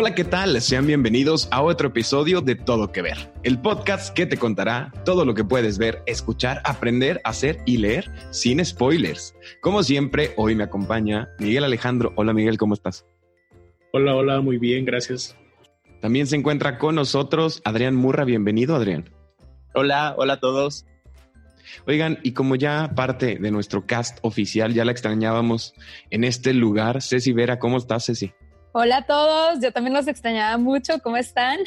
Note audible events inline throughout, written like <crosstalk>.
Hola, ¿qué tal? Sean bienvenidos a otro episodio de Todo que Ver, el podcast que te contará todo lo que puedes ver, escuchar, aprender, hacer y leer sin spoilers. Como siempre, hoy me acompaña Miguel Alejandro. Hola Miguel, ¿cómo estás? Hola, hola, muy bien, gracias. También se encuentra con nosotros Adrián Murra. Bienvenido, Adrián. Hola, hola a todos. Oigan, y como ya parte de nuestro cast oficial, ya la extrañábamos en este lugar, Ceci Vera, ¿cómo estás, Ceci? Hola a todos, yo también los extrañaba mucho, ¿cómo están?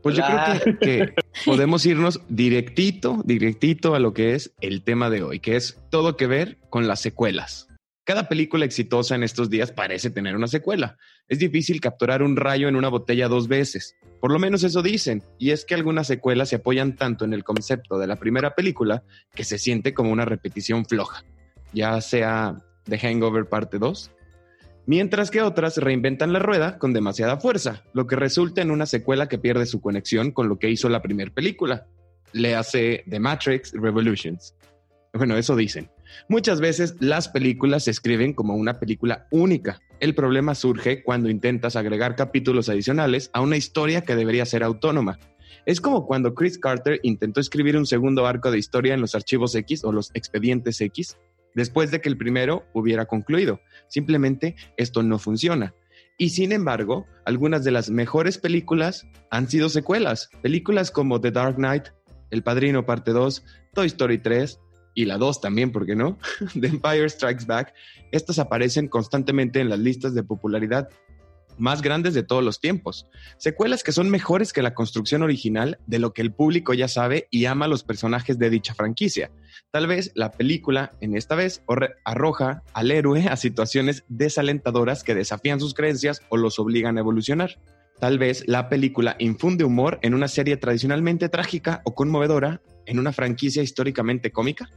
Pues yo creo que, podemos irnos directito, directito a lo que es el tema de hoy, que es todo que ver con las secuelas. Cada película exitosa en estos días parece tener una secuela. Es difícil capturar un rayo en una botella dos veces. Por lo menos eso dicen. Y es que algunas secuelas se apoyan tanto en el concepto de la primera película que se siente como una repetición floja. Ya sea The Hangover parte 2, mientras que otras reinventan la rueda con demasiada fuerza, lo que resulta en una secuela que pierde su conexión con lo que hizo la primera película. Le hace The Matrix Revolutions. Bueno, eso dicen. Muchas veces las películas se escriben como una película única. El problema surge cuando intentas agregar capítulos adicionales a una historia que debería ser autónoma. Es como cuando Chris Carter intentó escribir un segundo arco de historia en los archivos X o los expedientes X después de que el primero hubiera concluido. Simplemente esto no funciona. Y sin embargo, algunas de las mejores películas han sido secuelas. Películas como The Dark Knight, El Padrino Parte 2, Toy Story 3 y la 2 también, ¿por qué no? <laughs> The Empire Strikes Back. Estas aparecen constantemente en las listas de popularidad más grandes de todos los tiempos. Secuelas que son mejores que la construcción original de lo que el público ya sabe y ama a los personajes de dicha franquicia. Tal vez la película, en esta vez, arroja al héroe a situaciones desalentadoras que desafían sus creencias o los obligan a evolucionar. Tal vez la película infunde humor en una serie tradicionalmente trágica o conmovedora en una franquicia históricamente cómica.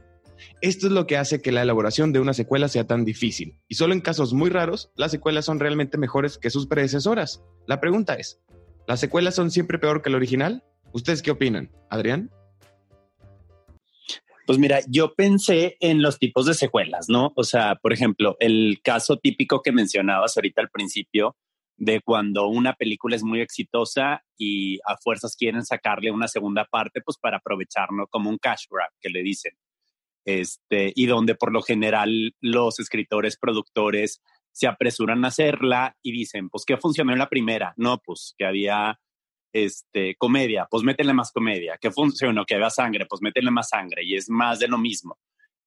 Esto es lo que hace que la elaboración de una secuela sea tan difícil, y solo en casos muy raros las secuelas son realmente mejores que sus predecesoras. La pregunta es, ¿las secuelas son siempre peor que el original? ¿Ustedes qué opinan? Adrián. Pues mira, yo pensé en los tipos de secuelas, ¿no? O sea, por ejemplo, el caso típico que mencionabas ahorita al principio de cuando una película es muy exitosa y a fuerzas quieren sacarle una segunda parte, pues para aprovecharlo como un cash grab que le dicen este, y donde por lo general los escritores, productores se apresuran a hacerla y dicen, pues, ¿qué funcionó en la primera? No, pues que había este, comedia, pues métele más comedia. ¿Qué funcionó? Que había sangre, pues métele más sangre. Y es más de lo mismo.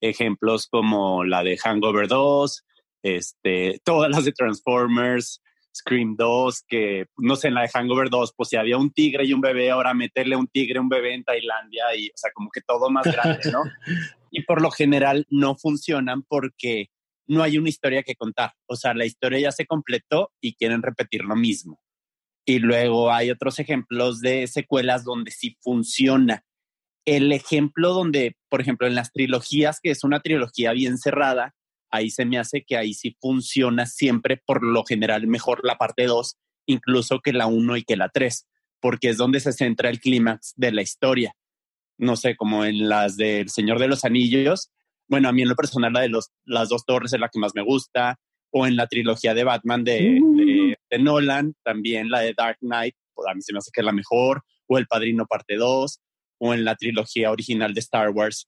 Ejemplos como la de Hangover 2, este, todas las de Transformers, Scream 2, que no sé, en la de Hangover 2, pues si había un tigre y un bebé, ahora meterle un tigre, un bebé en Tailandia y, o sea, como que todo más grande, ¿no? <laughs> y por lo general no funcionan porque no hay una historia que contar. O sea, la historia ya se completó y quieren repetir lo mismo. Y luego hay otros ejemplos de secuelas donde sí funciona. El ejemplo donde, por ejemplo, en las trilogías, que es una trilogía bien cerrada, ahí se me hace que ahí sí funciona siempre, por lo general, mejor la parte 2, incluso que la 1 y que la 3, porque es donde se centra el clímax de la historia no sé, como en las del Señor de los Anillos. Bueno, a mí en lo personal la de los, las dos torres es la que más me gusta. O en la trilogía de Batman de, de, Nolan, también la de Dark Knight, pues a mí se me hace que es la mejor. O El Padrino parte 2. O en la trilogía original de Star Wars,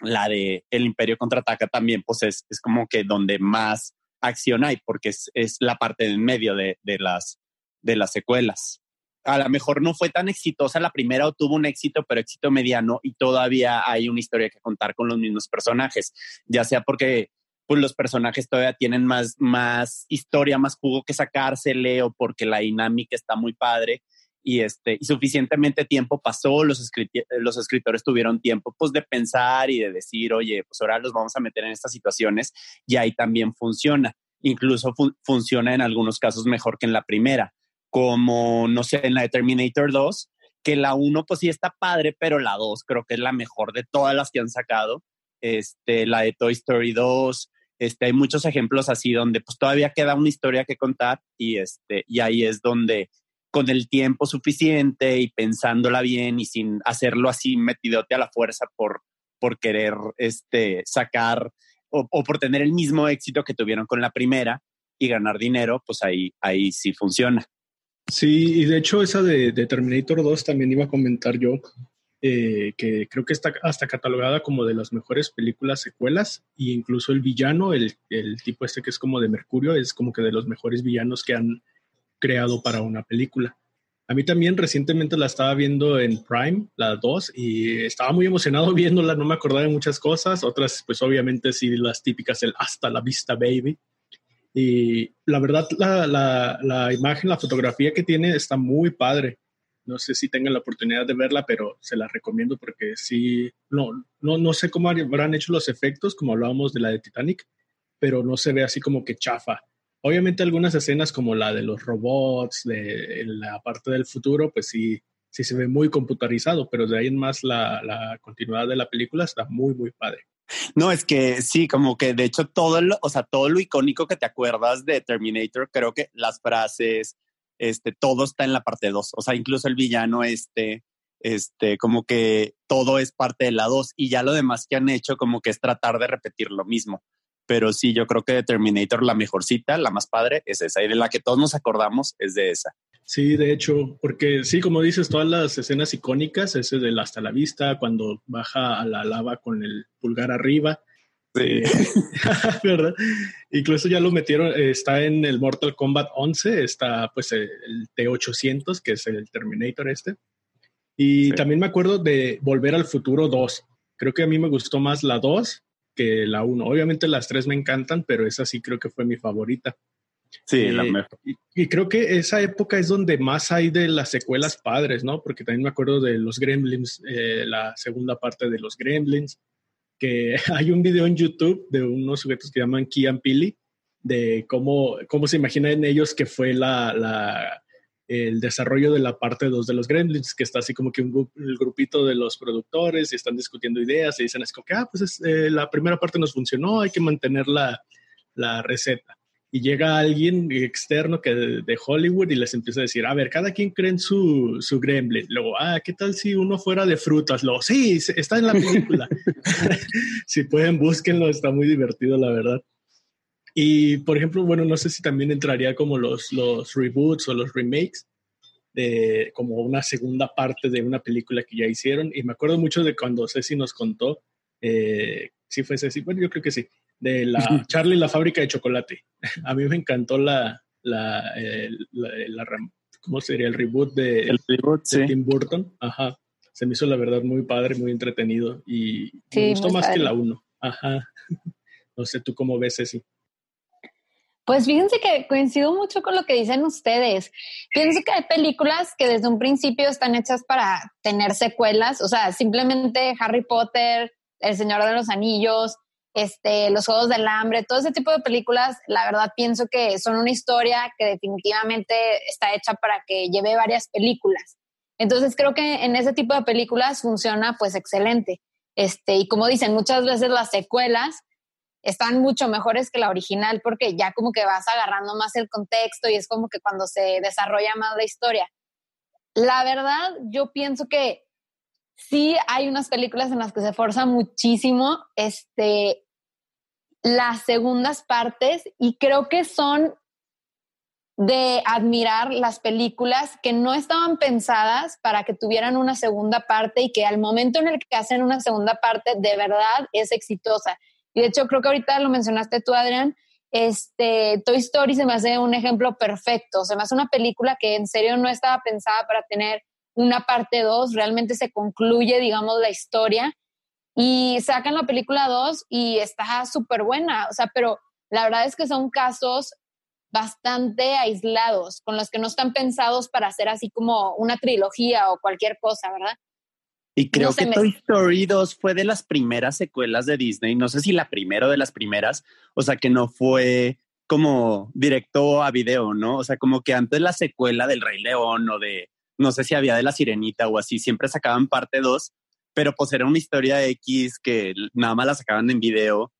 la de El Imperio contraataca también, pues es, es como que donde más acción hay, porque es, es la parte en medio de, de, las, de las secuelas. A lo mejor no fue tan exitosa la primera o tuvo un éxito, pero éxito mediano y todavía hay una historia que contar con los mismos personajes, ya sea porque pues los personajes todavía tienen más, más historia, más jugo que sacársele o porque la dinámica está muy padre y, este, y suficientemente tiempo pasó, los, los escritores tuvieron tiempo pues de pensar y de decir, oye, pues ahora los vamos a meter en estas situaciones y ahí también funciona. Incluso funciona en algunos casos mejor que en la primera como, no sé, en la de Terminator 2, que la 1 pues sí está padre, pero la 2 creo que es la mejor de todas las que han sacado. Este, la de Toy Story 2, este, hay muchos ejemplos así donde pues todavía queda una historia que contar y, este, y ahí es donde con el tiempo suficiente y pensándola bien y sin hacerlo así metidote a la fuerza por, por querer este, sacar o, por tener el mismo éxito que tuvieron con la primera y ganar dinero, pues ahí, ahí sí funciona. Sí, y de hecho esa de, Terminator 2 también iba a comentar yo, eh, que creo que está hasta catalogada como de las mejores películas secuelas, e incluso el villano, el, el tipo este que es como de Mercurio, es como que de los mejores villanos que han creado para una película. A mí también recientemente la estaba viendo en Prime, la 2, y estaba muy emocionado <laughs> viéndola, no me acordaba de muchas cosas, otras pues obviamente sí las típicas, el hasta la vista baby. Y la verdad, la, la, la imagen, la fotografía que tiene está muy padre. No sé si tengan la oportunidad de verla, pero se la recomiendo porque sí, no, no, no sé cómo habrán hecho los efectos, como hablábamos de la de Titanic, pero no se ve así como que chafa Obviamente algunas escenas como la de los robots, de la parte del futuro, pues sí, sí se ve muy computarizado, pero de ahí en más la, la continuidad de la película está muy, muy padre. No, es que sí, como que de hecho todo lo, o sea, todo lo icónico que te acuerdas de Terminator, creo que las frases, este, todo está en la parte 2. O sea, incluso el villano este, este, como que todo es parte de la 2 y ya lo demás que han hecho como que es tratar de repetir lo mismo. Pero sí, yo creo que de Terminator la mejor cita, la más padre, es esa. Y de la que todos nos acordamos es de esa. Sí, de hecho, porque sí, como dices, todas las escenas icónicas, ese del hasta la vista, cuando baja a la lava con el pulgar arriba. Sí. Eh, <laughs> <laughs> ¿Verdad? Incluso ya lo metieron, eh, está en el Mortal Kombat 11, está pues el T800, que es el Terminator este. Y también me acuerdo de Volver al Futuro 2. Creo que a mí me gustó más la 2 que la 1. Obviamente las tres me encantan, pero esa sí creo que fue mi favorita. Sí, la eh, mejor. Y, creo que esa época es donde más hay de las secuelas padres, ¿no? Porque también me acuerdo de los Gremlins, eh, la segunda parte de los Gremlins, que <laughs> hay un video en YouTube de unos sujetos que llaman Kian Pili, de cómo, cómo se imaginan ellos que fue la, la el desarrollo de la parte 2 de los Gremlins, que está así como que un, el grupito de los productores y están discutiendo ideas y dicen, es como que, ah, pues eh, la primera parte nos funcionó, hay que mantener la, la receta. Y llega alguien externo que de, Hollywood y les empieza a decir, a ver, cada quien cree en su, su gremlin. Luego, ah, ¿qué tal si uno fuera de frutas? Luego, sí, está en la película. <laughs> <laughs> si pueden, búsquenlo, está muy divertido, la verdad. Y, por ejemplo, bueno, no sé si también entraría como los, los reboots o los remakes, de, como una segunda parte de una película que ya hicieron. Y me acuerdo mucho de cuando Ceci nos contó, eh, sí fue Ceci, bueno, yo creo que sí, de la Charlie la fábrica de chocolate. <laughs> A mí me encantó la, la, la, ¿cómo sería? El reboot de, el reboot, Tim Burton. Ajá. Se me hizo la verdad muy padre, muy entretenido y me gustó más que la uno. Ajá. <laughs> No sé, ¿tú cómo ves, Ceci? Pues fíjense que coincido mucho con lo que dicen ustedes. Pienso que hay películas que desde un principio están hechas para tener secuelas, o sea, simplemente Harry Potter, El Señor de los Anillos, este, Los Juegos del Hambre, todo ese tipo de películas, la verdad pienso que son una historia que definitivamente está hecha para que lleve varias películas. Entonces creo que en ese tipo de películas funciona pues excelente. Este, y como dicen, muchas veces las secuelas están mucho mejores que la original porque ya como que vas agarrando más el contexto y es como que cuando se desarrolla más la historia. La verdad, yo pienso que sí hay unas películas en las que se forza muchísimo este, las segundas partes y creo que son de admirar las películas que no estaban pensadas para que tuvieran una segunda parte y que al momento en el que hacen una segunda parte de verdad es exitosa. Y de hecho, creo que ahorita lo mencionaste tú, Adrián, este, Toy Story se me hace un ejemplo perfecto. Se me hace una película que en serio no estaba pensada para tener una parte 2, realmente se concluye, digamos, la historia y sacan la película 2 y está súper buena, o sea, pero la verdad es que son casos bastante aislados, con los que no están pensados para hacer así como una trilogía o cualquier cosa, ¿verdad? Y creo que Toy Story 2 fue de las primeras secuelas de Disney, no sé si la primera o de las primeras, o sea que no fue como directo a video, ¿no? O sea, como que antes la secuela del Rey León o de, no sé si había de la Sirenita o así, siempre sacaban parte 2, pero pues era una historia X que nada más la sacaban en video.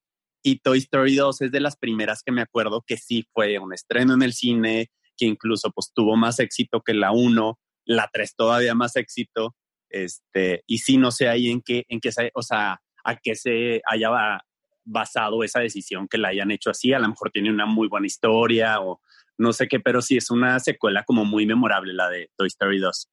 Y Toy Story 2 es de las primeras que me acuerdo que sí fue un estreno en el cine, que incluso pues tuvo más éxito que la 1, la 3 todavía más éxito. Este, y sí, no sé ahí en qué, en qué, o sea, a qué se haya basado esa decisión que la hayan hecho así. A lo mejor tiene una muy buena historia o no sé qué, pero sí es una secuela como muy memorable la de Toy Story 2.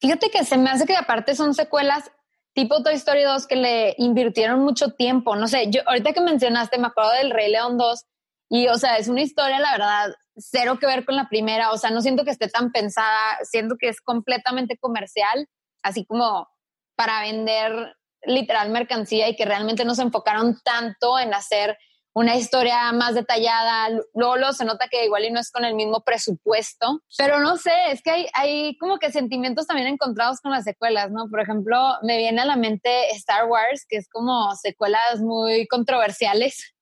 Fíjate que se me hace que aparte son secuelas tipo Toy Story 2 que le invirtieron mucho tiempo. No sé, yo ahorita que mencionaste, me acuerdo del Rey León 2 y, o sea, es una historia, la verdad, cero que ver con la primera. O sea, no siento que esté tan pensada, siento que es completamente comercial, así como para vender literal mercancía y que realmente no se enfocaron tanto en hacer una historia más detallada. Luego, se nota que igual y no es con el mismo presupuesto, pero no sé, es que hay, hay como que sentimientos también encontrados con las secuelas, ¿no? Por ejemplo, me viene a la mente Star Wars, que es como secuelas muy controversiales.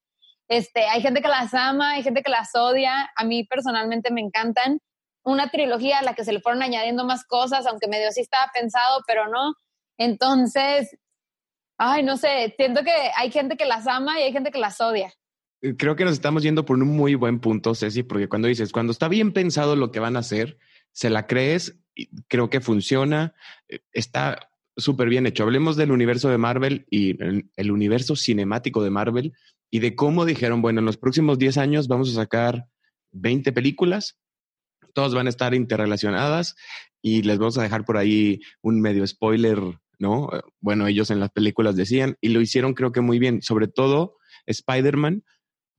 Este, hay gente que las ama, hay gente que las odia. A mí personalmente me encantan. Una trilogía a la que se le fueron añadiendo más cosas, aunque medio sí estaba pensado, pero no. Entonces, ay, no sé, siento que hay gente que las ama y hay gente que las odia. Eh, creo que nos estamos yendo por un muy buen punto, Ceci, porque cuando dices, cuando está bien pensado lo que van a hacer, se la crees, creo que funciona, eh, está súper bien hecho. Hablemos del universo de Marvel y el, universo cinemático de Marvel y de cómo dijeron, bueno, en los próximos 10 años vamos a sacar 20 películas, todas van a estar interrelacionadas y les vamos a dejar por ahí un medio spoiler, ¿no? Eh, bueno, ellos en las películas decían y lo hicieron creo que muy bien, sobre todo Spider-Man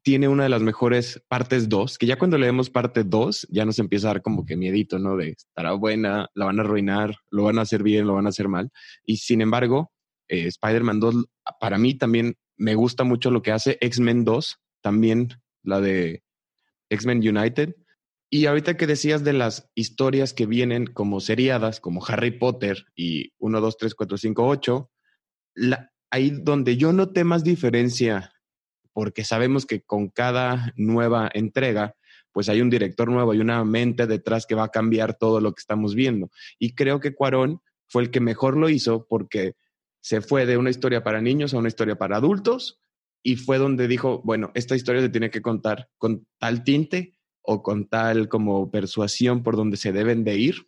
tiene una de las mejores partes 2, que ya cuando leemos parte 2 ya nos empieza a dar como que miedito, ¿no? De estará buena, la van a arruinar, lo van a hacer bien, lo van a hacer mal. Y sin embargo, eh, Spider-Man 2 para mí también me gusta mucho lo que hace X-Men 2, también la de X-Men United. Y ahorita que decías de las historias que vienen como seriadas, como Harry Potter y 1, 2, 3, 4, 5, 8, ahí donde yo noté más diferencia porque sabemos que con cada nueva entrega, pues hay un director nuevo, hay una mente detrás que va a cambiar todo lo que estamos viendo. Y creo que Cuarón fue el que mejor lo hizo porque se fue de una historia para niños a una historia para adultos y fue donde dijo, bueno, esta historia se tiene que contar con tal tinte o con tal como persuasión por donde se deben de ir.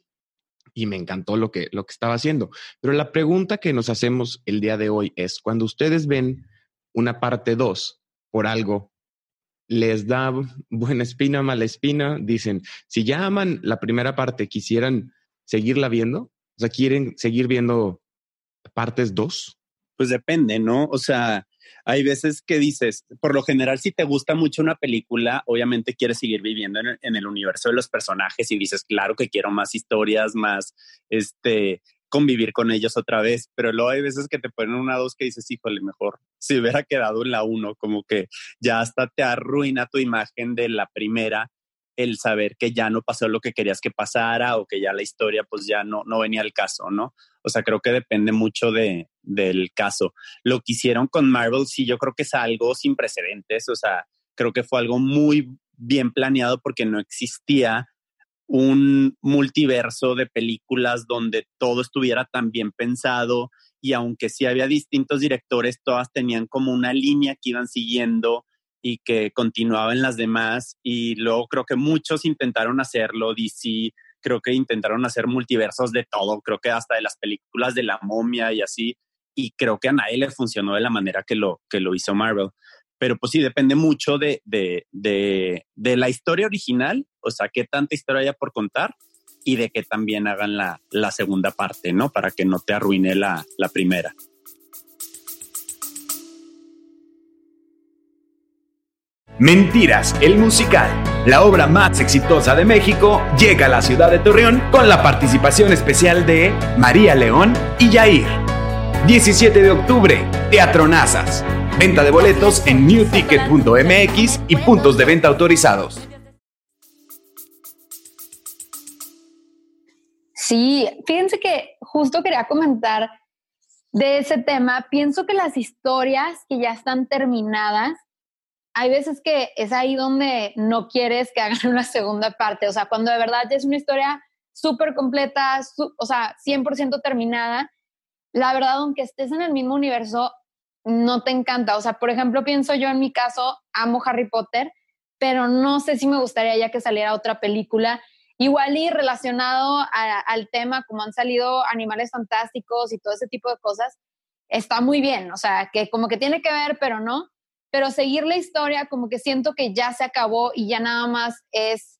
Y me encantó lo que, lo que estaba haciendo. Pero la pregunta que nos hacemos el día de hoy es, cuando ustedes ven una parte 2, por algo, les da buena espina, mala espina, dicen, si ya aman la primera parte, quisieran seguirla viendo, o sea, quieren seguir viendo partes dos. Pues depende, ¿no? O sea, hay veces que dices, por lo general, si te gusta mucho una película, obviamente quieres seguir viviendo en el universo de los personajes y dices, claro que quiero más historias, más, este, convivir con ellos otra vez, pero luego hay veces que te ponen una dos que dices, híjole, mejor si hubiera quedado en la uno, como que ya hasta te arruina tu imagen de la primera el saber que ya no pasó lo que querías que pasara o que ya la historia pues ya no, no venía al caso, ¿no? O sea, creo que depende mucho de, del caso. Lo que hicieron con Marvel, sí, yo creo que es algo sin precedentes, o sea, creo que fue algo muy bien planeado porque no existía un multiverso de películas donde todo estuviera tan bien pensado y aunque sí había distintos directores, todas tenían como una línea que iban siguiendo y que continuaban las demás y luego creo que muchos intentaron hacerlo, DC creo que intentaron hacer multiversos de todo, creo que hasta de las películas de la momia y así y creo que a nadie le funcionó de la manera que lo, que lo hizo Marvel. Pero pues sí, depende mucho de, de, de, la historia original, o sea, qué tanta historia haya por contar y de que también hagan la, la segunda parte, ¿no? Para que no te arruine la, la primera. Mentiras, el musical, la obra más exitosa de México, llega a la ciudad de Torreón con la participación especial de María León y Yair. 17 de octubre, Teatro Nazas. Venta de boletos en newticket.mx y puntos de venta autorizados. Sí, fíjense que justo quería comentar de ese tema. Pienso que las historias que ya están terminadas, hay veces que es ahí donde no quieres que hagan <laughs> una segunda parte. O sea, cuando de verdad es una historia súper completa, o sea, 100% terminada, la verdad, aunque estés en el mismo universo, no te encanta. O sea, por ejemplo, pienso yo en mi caso, amo Harry Potter, pero no sé si me gustaría ya que saliera otra película. Igual y relacionado al tema, como han salido animales fantásticos y todo ese tipo de cosas, está muy bien, o sea, que como que tiene que ver, pero no. Pero seguir la historia, como que siento que ya se acabó y ya nada más es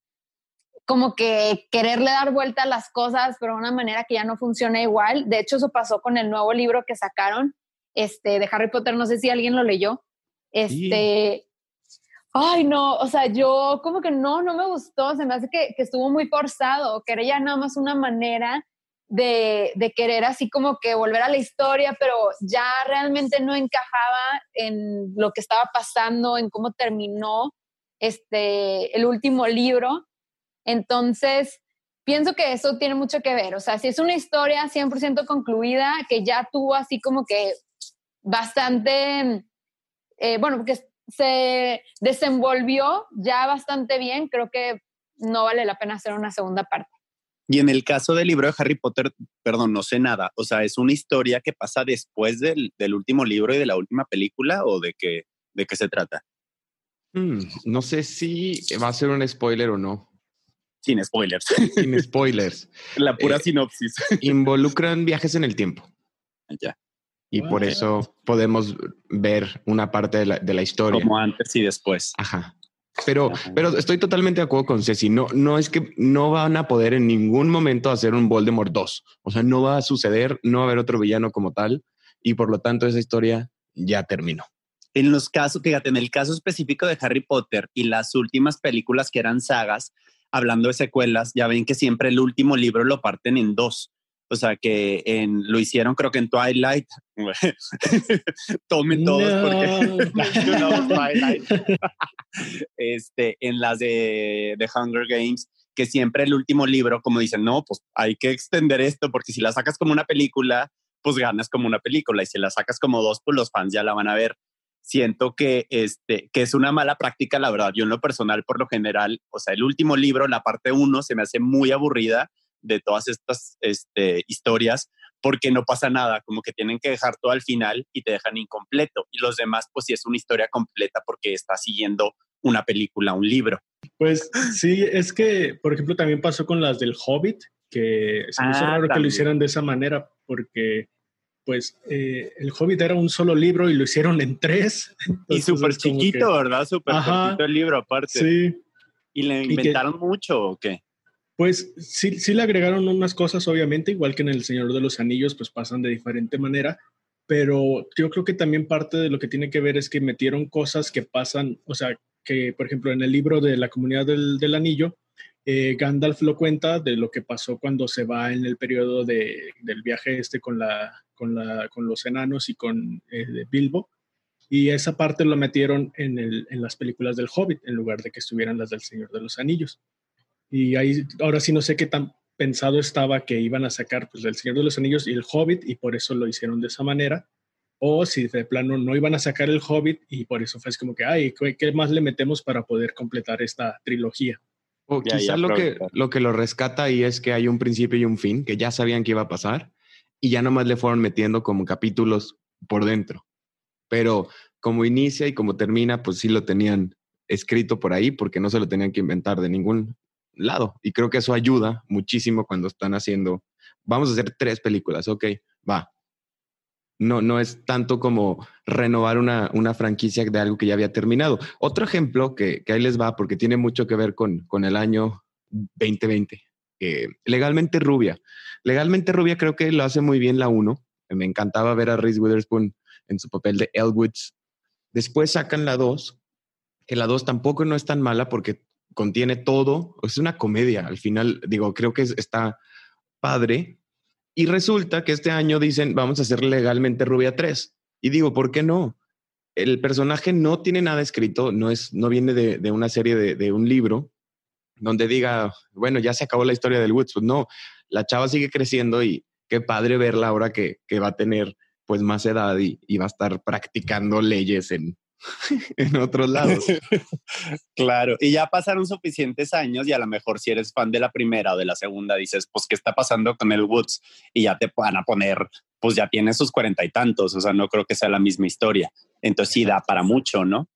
como que quererle dar vuelta a las cosas, pero de una manera que ya no funciona igual. De hecho, eso pasó con el nuevo libro que sacaron este, de Harry Potter, no sé si alguien lo leyó. Este, ay, no, o sea, yo como que no, no me gustó, se me hace que, que estuvo muy forzado, que era ya nada más una manera de, querer así como que volver a la historia, pero ya realmente no encajaba en lo que estaba pasando, en cómo terminó este, el último libro. Entonces, pienso que eso tiene mucho que ver. O sea, si es una historia 100% concluida, que ya tuvo así como que bastante, eh, bueno, porque se desenvolvió ya bastante bien, creo que no vale la pena hacer una segunda parte. Y en el caso del libro de Harry Potter, perdón, no sé nada. O sea, ¿es una historia que pasa después del, del último libro y de la última película o de qué, de qué se trata? Mm, no sé si va a ser un spoiler o no. Sin spoilers. Sin spoilers. <laughs> la pura eh, sinopsis. <laughs> Involucran viajes en el tiempo. Ya. Y por eso podemos ver una parte de la, de la historia. Como antes y después. Ajá. Pero, pero estoy totalmente de acuerdo con Ceci. No, no es que no van a poder en ningún momento hacer un Voldemort 2. O sea, no va a suceder, no va a haber otro villano como tal. Y por lo tanto, esa historia ya terminó. En los casos, fíjate, en el caso específico de Harry Potter y las últimas películas que eran sagas, hablando de secuelas, ya ven que siempre el último libro lo parten en dos. O sea, que en, lo hicieron creo que en Twilight. <laughs> Tomen todos porque <laughs> Twilight. <laughs> este, en las de, de Hunger Games, que siempre el último libro, como dicen, no, pues hay que extender esto porque si la sacas como una película, pues ganas como una película y si la sacas como dos, pues los fans ya la van a ver. Siento que, este, que es una mala práctica, la verdad. Yo en lo personal, por lo general, o sea, el último libro, la parte uno, se me hace muy aburrida de todas estas este, historias porque no pasa nada, como que tienen que dejar todo al final y te dejan incompleto. Y los demás, pues sí es una historia completa porque está siguiendo una película, un libro. Pues sí, es que, por ejemplo, también pasó con las del Hobbit, que se me hizo ah, raro que lo hicieran de esa manera, porque pues eh, el Hobbit era un solo libro y lo hicieron en tres. <laughs> y súper chiquito, ¿verdad? Súper chiquito el libro aparte. Sí. ¿Y le inventaron mucho o qué? Pues sí, sí le agregaron unas cosas, obviamente, igual que en El Señor de los Anillos, pues pasan de diferente manera, pero yo creo que también parte de lo que tiene que ver es que metieron cosas que pasan, o sea, que por ejemplo en el libro de la comunidad del, anillo, eh, Gandalf lo cuenta de lo que pasó cuando se va en el periodo de, del viaje este con, la, con, la, con los enanos y con eh, Bilbo. Y esa parte lo metieron en, el, en las películas del Hobbit, en lugar de que estuvieran las del Señor de los Anillos. Y ahí, ahora sí no sé qué tan pensado estaba que iban a sacar pues El Señor de los Anillos y El Hobbit y por eso lo hicieron de esa manera. O si de plano no iban a sacar El Hobbit y por eso fue como que, ay, ¿qué más le metemos para poder completar esta trilogía? O quizás lo, que, lo que lo rescata ahí es que hay un principio y un fin, que ya sabían que iba a pasar y ya nomás le fueron metiendo como capítulos por dentro. Pero como inicia y como termina, pues sí lo tenían escrito por ahí porque no se lo tenían que inventar de ningún lado. Y creo que eso ayuda muchísimo cuando están haciendo, vamos a hacer tres películas, ok, va. No, no es tanto como renovar una, una franquicia de algo que ya había terminado. Otro ejemplo que, que ahí les va, porque tiene mucho que ver con, con el año 2020. legalmente rubia. Legalmente rubia creo que lo hace muy bien la 1. Me encantaba ver a Reese Witherspoon en su papel de Elwoods. Después sacan la 2, que la 2 tampoco no es tan mala porque contiene todo, es una comedia, al final digo, creo que está padre. Y resulta que este año dicen, vamos a hacer legalmente Rubia 3. Y digo, ¿por qué no? El personaje no tiene nada escrito, no, es, no viene de, una serie de, un libro donde diga, bueno, ya se acabó la historia del Woods. Pues no, la chava sigue creciendo y qué padre verla ahora que, que va a tener pues más edad y, y va a estar practicando leyes en, <laughs> en otros lados. <laughs> claro, y ya pasaron suficientes años y a lo mejor si eres fan de la primera o de la segunda dices, pues, ¿qué está pasando con el Woods? Y ya te van a poner, pues ya tiene sus cuarenta y tantos, o sea, no creo que sea la misma historia. Entonces sí da para mucho, ¿no?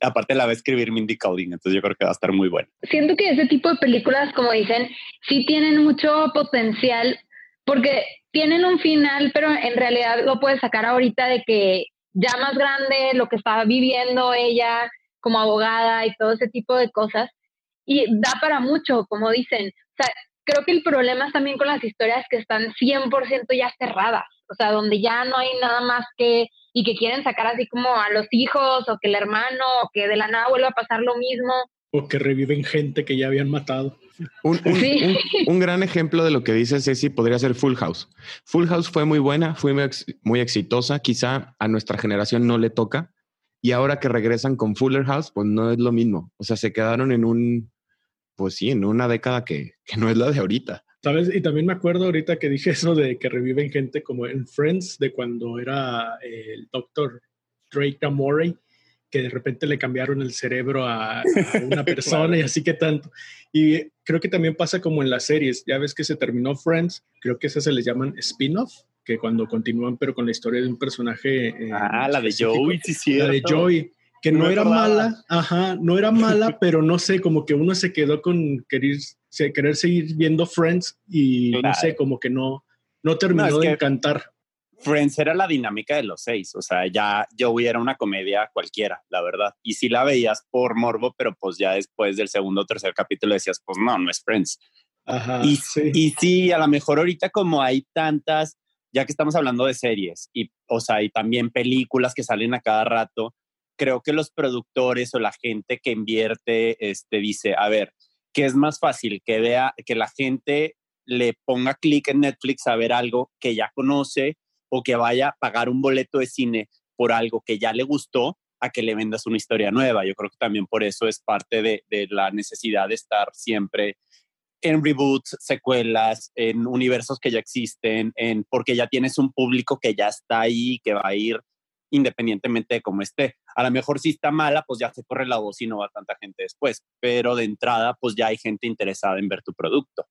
Aparte la va a escribir Mindy Kaling, entonces yo creo que va a estar muy bueno. Siento que ese tipo de películas, como dicen, sí tienen mucho potencial porque tienen un final, pero en realidad lo puedes sacar ahorita de que ya más grande, lo que estaba viviendo ella como abogada y todo ese tipo de cosas, y da para mucho, como dicen. O sea, creo que el problema es también con las historias que están 100% ya cerradas, o sea, donde ya no hay nada más que, y que quieren sacar así como a los hijos, o que el hermano, o que de la nada vuelva a pasar lo mismo. O que reviven gente que ya habían matado. Un, un, gran ejemplo de lo que dice Ceci podría ser Full House. Full House fue muy buena, fue muy, exitosa, quizá a nuestra generación no le toca, y ahora que regresan con Fuller House, pues no es lo mismo. O sea, se quedaron en un, pues sí, en una década que, que no es la de ahorita. ¿Sabes? Y también me acuerdo ahorita que dije eso de que reviven gente como en Friends, de cuando era el doctor Drake Amore que de repente le cambiaron el cerebro a, una <laughs> persona y así que tanto. Y creo que también pasa como en las series, ya ves que se terminó Friends, creo que esas se les llaman spin-off, que cuando continúan pero con la historia de un personaje. Eh, ah, la de Joey, sí, sí. La de Joey, que no, era mala, ajá, no era mala, <laughs> pero no sé, como que uno se quedó con querer, querer seguir viendo Friends y no sé, como que no, no terminó de encantar. Friends era la dinámica de los seis, o sea, ya Joey era una comedia cualquiera, la verdad. Y sí la veías por morbo, pero pues ya después del segundo o tercer capítulo decías, pues no, no es Friends. Ajá, y, sí. y sí, a lo mejor ahorita como hay tantas, ya que estamos hablando de series, y, o sea, y también películas que salen a cada rato, creo que los productores o la gente que invierte, este, dice, a ver, ¿qué es más fácil? Que vea, que la gente le ponga clic en Netflix a ver algo que ya conoce o que vaya a pagar un boleto de cine por algo que ya le gustó a que le vendas una historia nueva. Yo creo que también por eso es parte de, la necesidad de estar siempre en reboots, secuelas, en universos que ya existen, en, porque ya tienes un público que ya está ahí, que va a ir independientemente de cómo esté. A lo mejor si está mala, pues ya se corre la voz y no va tanta gente después, pero de entrada, pues ya hay gente interesada en ver tu producto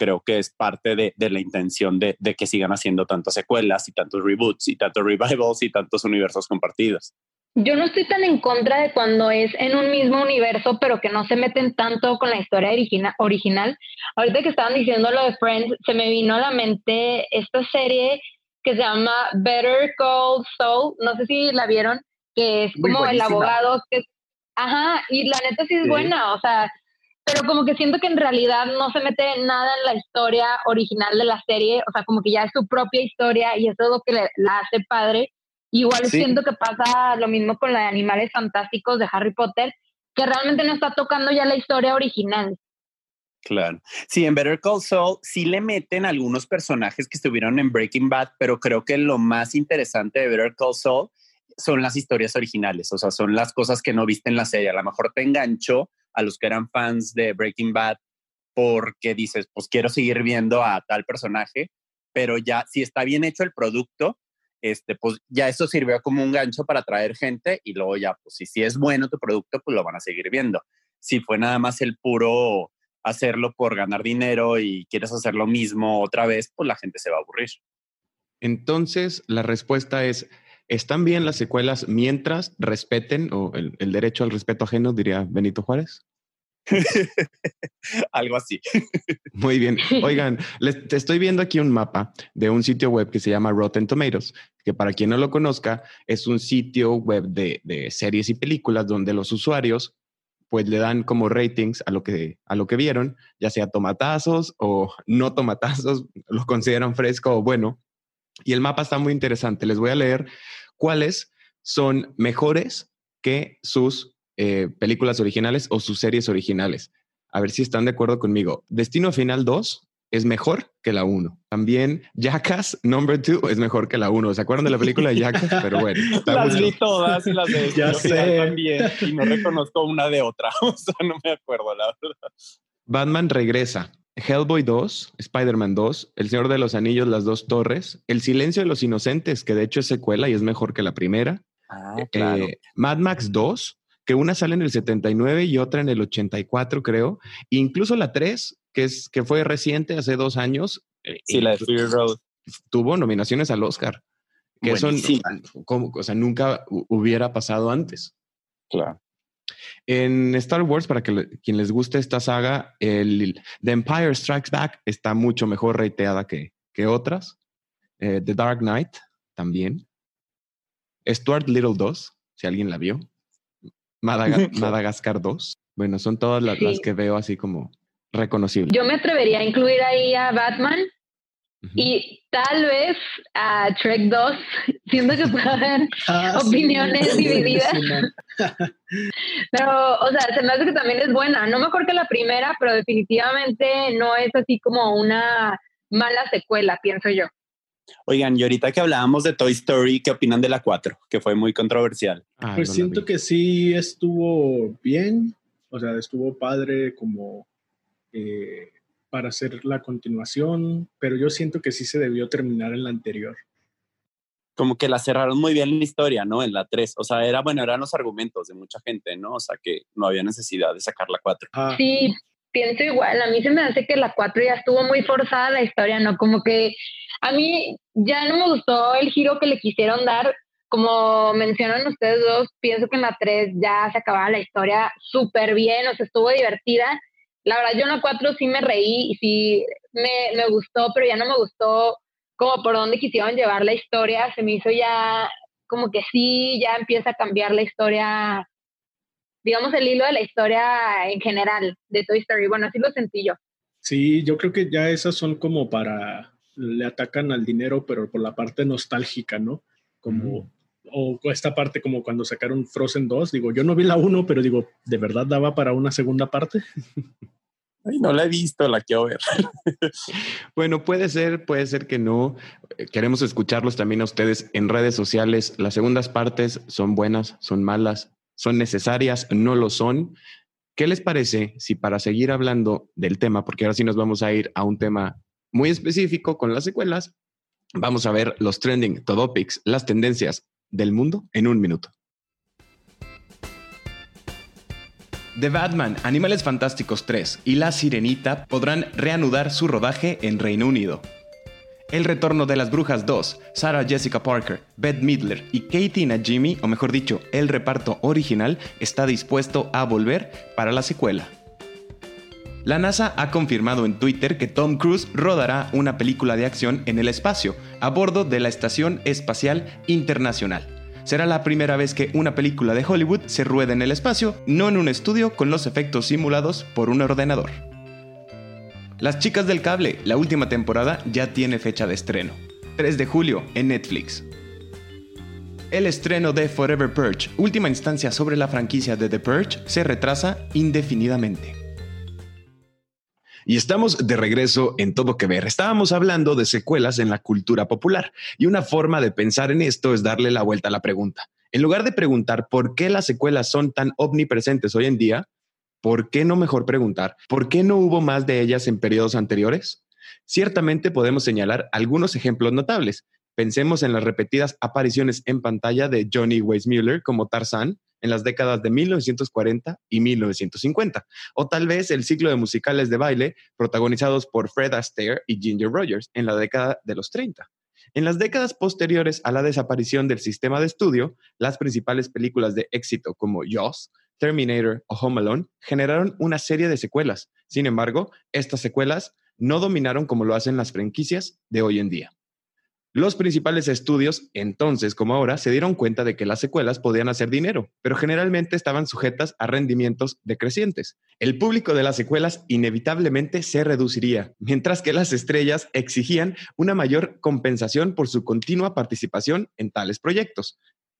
creo que es parte de, la intención de, que sigan haciendo tantas secuelas y tantos reboots y tantos revivals y tantos universos compartidos. Yo no estoy tan en contra de cuando es en un mismo universo, pero que no se meten tanto con la historia original. Ahorita que estaban diciendo lo de Friends, se me vino a la mente esta serie que se llama Better Call Saul. No sé si la vieron, que es como el abogado que... Ajá, y la neta sí es buena, o sea, pero como que siento que en realidad no se mete nada en la historia original de la serie, o sea, como que ya es su propia historia y eso es lo que la hace padre. Igual siento que pasa lo mismo con la de Animales Fantásticos de Harry Potter, que realmente no está tocando ya la historia original. Claro. Sí, en Better Call Saul sí le meten algunos personajes que estuvieron en Breaking Bad, pero creo que lo más interesante de Better Call Saul son las historias originales, o sea, son las cosas que no viste en la serie. A lo mejor te enganchó, a los que eran fans de Breaking Bad porque dices, pues quiero seguir viendo a tal personaje, pero ya si está bien hecho el producto, este, pues ya eso sirvió como un gancho para atraer gente y luego ya, pues si, si es bueno tu producto, pues lo van a seguir viendo. Si fue nada más el puro hacerlo por ganar dinero y quieres hacer lo mismo otra vez, pues la gente se va a aburrir. Entonces, la respuesta es, ¿Están bien las secuelas mientras respeten o el, derecho al respeto ajeno, diría Benito Juárez? <laughs> Algo así. Muy bien. <laughs> Oigan, les, te estoy viendo aquí un mapa de un sitio web que se llama Rotten Tomatoes, que para quien no lo conozca, es un sitio web de, de series y películas donde los usuarios pues le dan como ratings a lo que a lo que vieron, ya sea tomatazos o no tomatazos, <laughs> lo consideran fresco o bueno. Y el mapa está muy interesante. Les voy a leer cuáles son mejores que sus eh, películas originales o sus series originales. A ver si están de acuerdo conmigo. Destino Final 2 es mejor que la 1. También Jackass Number 2 es mejor que la 1. ¿Se acuerdan de la película de Jackass? Pero bueno. <laughs> Las vi todas y las de <laughs> ya sé. también y no reconozco una de otra. <laughs> O sea, no me acuerdo, la verdad. Batman regresa. Hellboy 2, Spider-Man 2, El Señor de los Anillos, Las Dos Torres, El Silencio de los Inocentes, que de hecho es secuela y es mejor que la primera. Ah, claro. Eh, Mad Max 2, que una sale en el 79 y otra en el 84, creo. incluso la 3, que, es, que fue reciente, hace dos años. Eh, sí, la de Fury Road. Tuvo nominaciones al Oscar. Que eso como, o sea, nunca hubiera pasado antes. Claro. En Star Wars, para que quien les guste esta saga, el The Empire Strikes Back está mucho mejor reiteada que, que otras. Eh, The Dark Knight también. Stuart Little 2, si alguien la vio. <laughs> Madagascar 2. Bueno, son todas las, que veo así como reconocibles. Yo me atrevería a incluir ahí a Batman y tal vez a Trek 2, <laughs> siento que puede haber <laughs> ah, opiniones <laughs> divididas. pero, o sea, se me hace que también es buena. No mejor que la primera, pero definitivamente no es así como una mala secuela, pienso yo. Oigan, y ahorita que hablábamos de Toy Story, ¿qué opinan de la 4? Que fue muy controversial. Ah, pues siento que sí estuvo bien, o sea, estuvo padre como eh, para hacer la continuación, pero yo siento que sí se debió terminar en la anterior. Como que la cerraron muy bien la historia, ¿no? En la 3. O sea, era bueno, eran los argumentos de mucha gente, ¿no? O sea, que no había necesidad de sacar la 4. Sí, pienso igual. A mí se me hace que la 4 ya estuvo muy forzada la historia, ¿no? Como que a mí ya no me gustó el giro que le quisieron dar. Como mencionan ustedes dos, pienso que en la 3 ya se acababa la historia súper bien, o sea, estuvo divertida. La verdad, yo en la 4 sí me reí y sí me, me gustó, pero ya no me gustó como por dónde quisieron llevar la historia. Se me hizo ya como que sí, ya empieza a cambiar la historia, digamos, el hilo de la historia en general de Toy Story. Bueno, así lo sentí yo. Sí, yo creo que ya esas son como para le atacan al dinero, pero por la parte nostálgica, ¿no? Como, o esta parte como cuando sacaron Frozen 2, digo, yo no vi la 1, pero digo, ¿de verdad daba para una segunda parte? <laughs> Ay, no la he visto, la quiero ver. <laughs> bueno, puede ser, puede ser que no. Queremos escucharlos también a ustedes en redes sociales. Las segundas partes son buenas, son malas, son necesarias, no lo son. ¿Qué les parece si para seguir hablando del tema, porque ahora sí nos vamos a ir a un tema muy específico con las secuelas, vamos a ver los trending topics, las tendencias del mundo en un minuto. The Batman, Animales Fantásticos 3 y La Sirenita podrán reanudar su rodaje en Reino Unido. El retorno de las Brujas 2, Sarah Jessica Parker, Beth Midler y Katie Najimy, o mejor dicho, el reparto original, está dispuesto a volver para la secuela. La NASA ha confirmado en Twitter que Tom Cruise rodará una película de acción en el espacio, a bordo de la Estación Espacial Internacional. Será la primera vez que una película de Hollywood se rueda en el espacio, no en un estudio con los efectos simulados por un ordenador. Las chicas del cable, la última temporada ya tiene fecha de estreno. 3 de julio en Netflix. El estreno de Forever Purge, última instancia sobre la franquicia de The Purge, se retrasa indefinidamente. Y estamos de regreso en todo que ver. Estábamos hablando de secuelas en la cultura popular y una forma de pensar en esto es darle la vuelta a la pregunta. En lugar de preguntar por qué las secuelas son tan omnipresentes hoy en día, ¿por qué no mejor preguntar por qué no hubo más de ellas en periodos anteriores? Ciertamente podemos señalar algunos ejemplos notables. Pensemos en las repetidas apariciones en pantalla de Johnny Weissmuller como Tarzan, en las décadas de 1940 y 1950, o tal vez el ciclo de musicales de baile protagonizados por Fred Astaire y Ginger Rogers en la década de los 30. En las décadas posteriores a la desaparición del sistema de estudio, las principales películas de éxito como Jaws, Terminator o Home Alone generaron una serie de secuelas. Sin embargo, estas secuelas no dominaron como lo hacen las franquicias de hoy en día. Los principales estudios, entonces como ahora, se dieron cuenta de que las secuelas podían hacer dinero, pero generalmente estaban sujetas a rendimientos decrecientes. El público de las secuelas inevitablemente se reduciría, mientras que las estrellas exigían una mayor compensación por su continua participación en tales proyectos.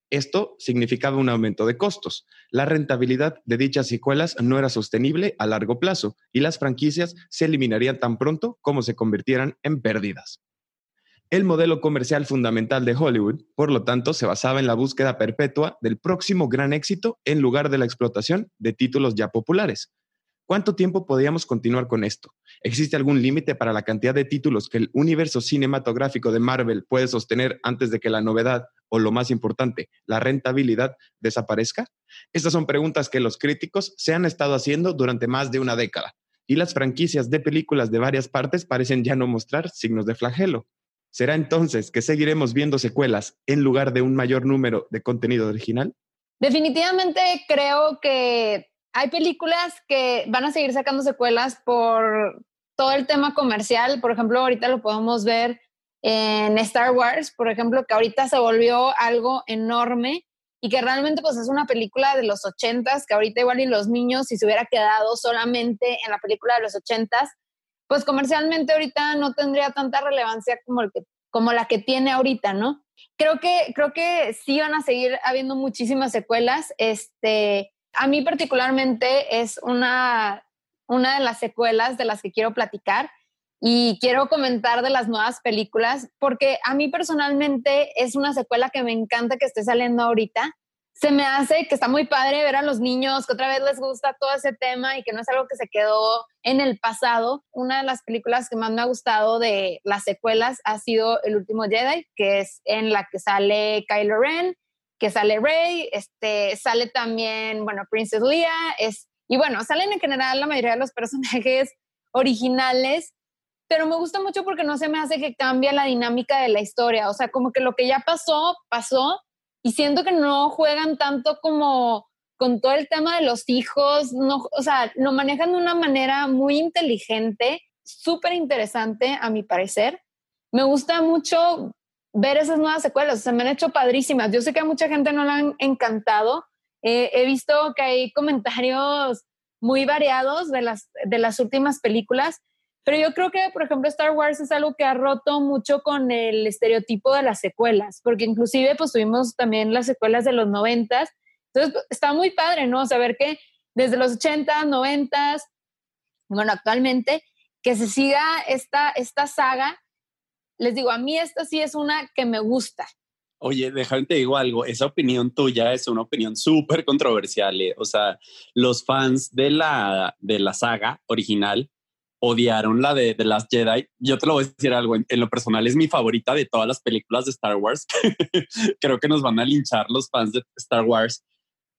Esto significaba un aumento de costos. La rentabilidad de dichas secuelas no era sostenible a largo plazo y las franquicias se eliminarían tan pronto como se convirtieran en pérdidas. El modelo comercial fundamental de Hollywood, por lo tanto, se basaba en la búsqueda perpetua del próximo gran éxito en lugar de la explotación de títulos ya populares. ¿Cuánto tiempo podíamos continuar con esto? ¿Existe algún límite para la cantidad de títulos que el universo cinematográfico de Marvel puede sostener antes de que la novedad o lo más importante, la rentabilidad desaparezca? Estas son preguntas que los críticos se han estado haciendo durante más de una década y las franquicias de películas de varias partes parecen ya no mostrar signos de flagelo. ¿Será entonces que seguiremos viendo secuelas en lugar de un mayor número de contenido original? Definitivamente creo que hay películas que van a seguir sacando secuelas por todo el tema comercial, por ejemplo, ahorita lo podemos ver en Star Wars, por ejemplo, que ahorita se volvió algo enorme y que realmente pues es una película de los ochentas, que ahorita igual y los niños si se hubiera quedado solamente en la película de los ochentas, pues comercialmente ahorita no tendría tanta relevancia como, el que, como la que tiene ahorita, ¿no? Creo que, creo que sí van a seguir habiendo muchísimas secuelas. Este, a mí particularmente es una, una de las secuelas de las que quiero platicar y quiero comentar de las nuevas películas porque a mí personalmente es una secuela que me encanta que esté saliendo ahorita. Se me hace que está muy padre ver a los niños que otra vez les gusta todo ese tema y que no es algo que se quedó en el pasado. Una de las películas que más me ha gustado de las secuelas ha sido El último Jedi, que es en la que sale Kylo Ren, que sale Rey, este, sale también, bueno, Princess Leia, es, y bueno, salen en general la mayoría de los <laughs> personajes originales pero me gusta mucho porque no se me hace que cambie la dinámica de la historia, o sea, como que lo que ya pasó, pasó, y siento que no juegan tanto como con todo el tema de los hijos, no, o sea, lo manejan de una manera muy inteligente, súper interesante a mi parecer. Me gusta mucho ver esas nuevas secuelas, se me han hecho padrísimas. Yo sé que a mucha gente no le han encantado. Eh, he visto que hay comentarios muy variados de las, de las últimas películas, pero yo creo que, por ejemplo, Star Wars es algo que ha roto mucho con el estereotipo de las secuelas, porque inclusive pues tuvimos también las secuelas de los noventas. Entonces, pues, está muy padre, ¿no? Saber que desde los 80, 90, bueno, actualmente, que se siga esta, esta saga. Les digo, a mí esta sí es una que me gusta. Oye, déjame te digo algo, esa opinión tuya es una opinión súper controversial. ¿eh? O sea, los fans de la, de la saga original odiaron la de The Last Jedi. Yo te lo voy a decir algo, en, lo personal es mi favorita de todas las películas de Star Wars. <laughs> Creo que nos van a linchar los fans de Star Wars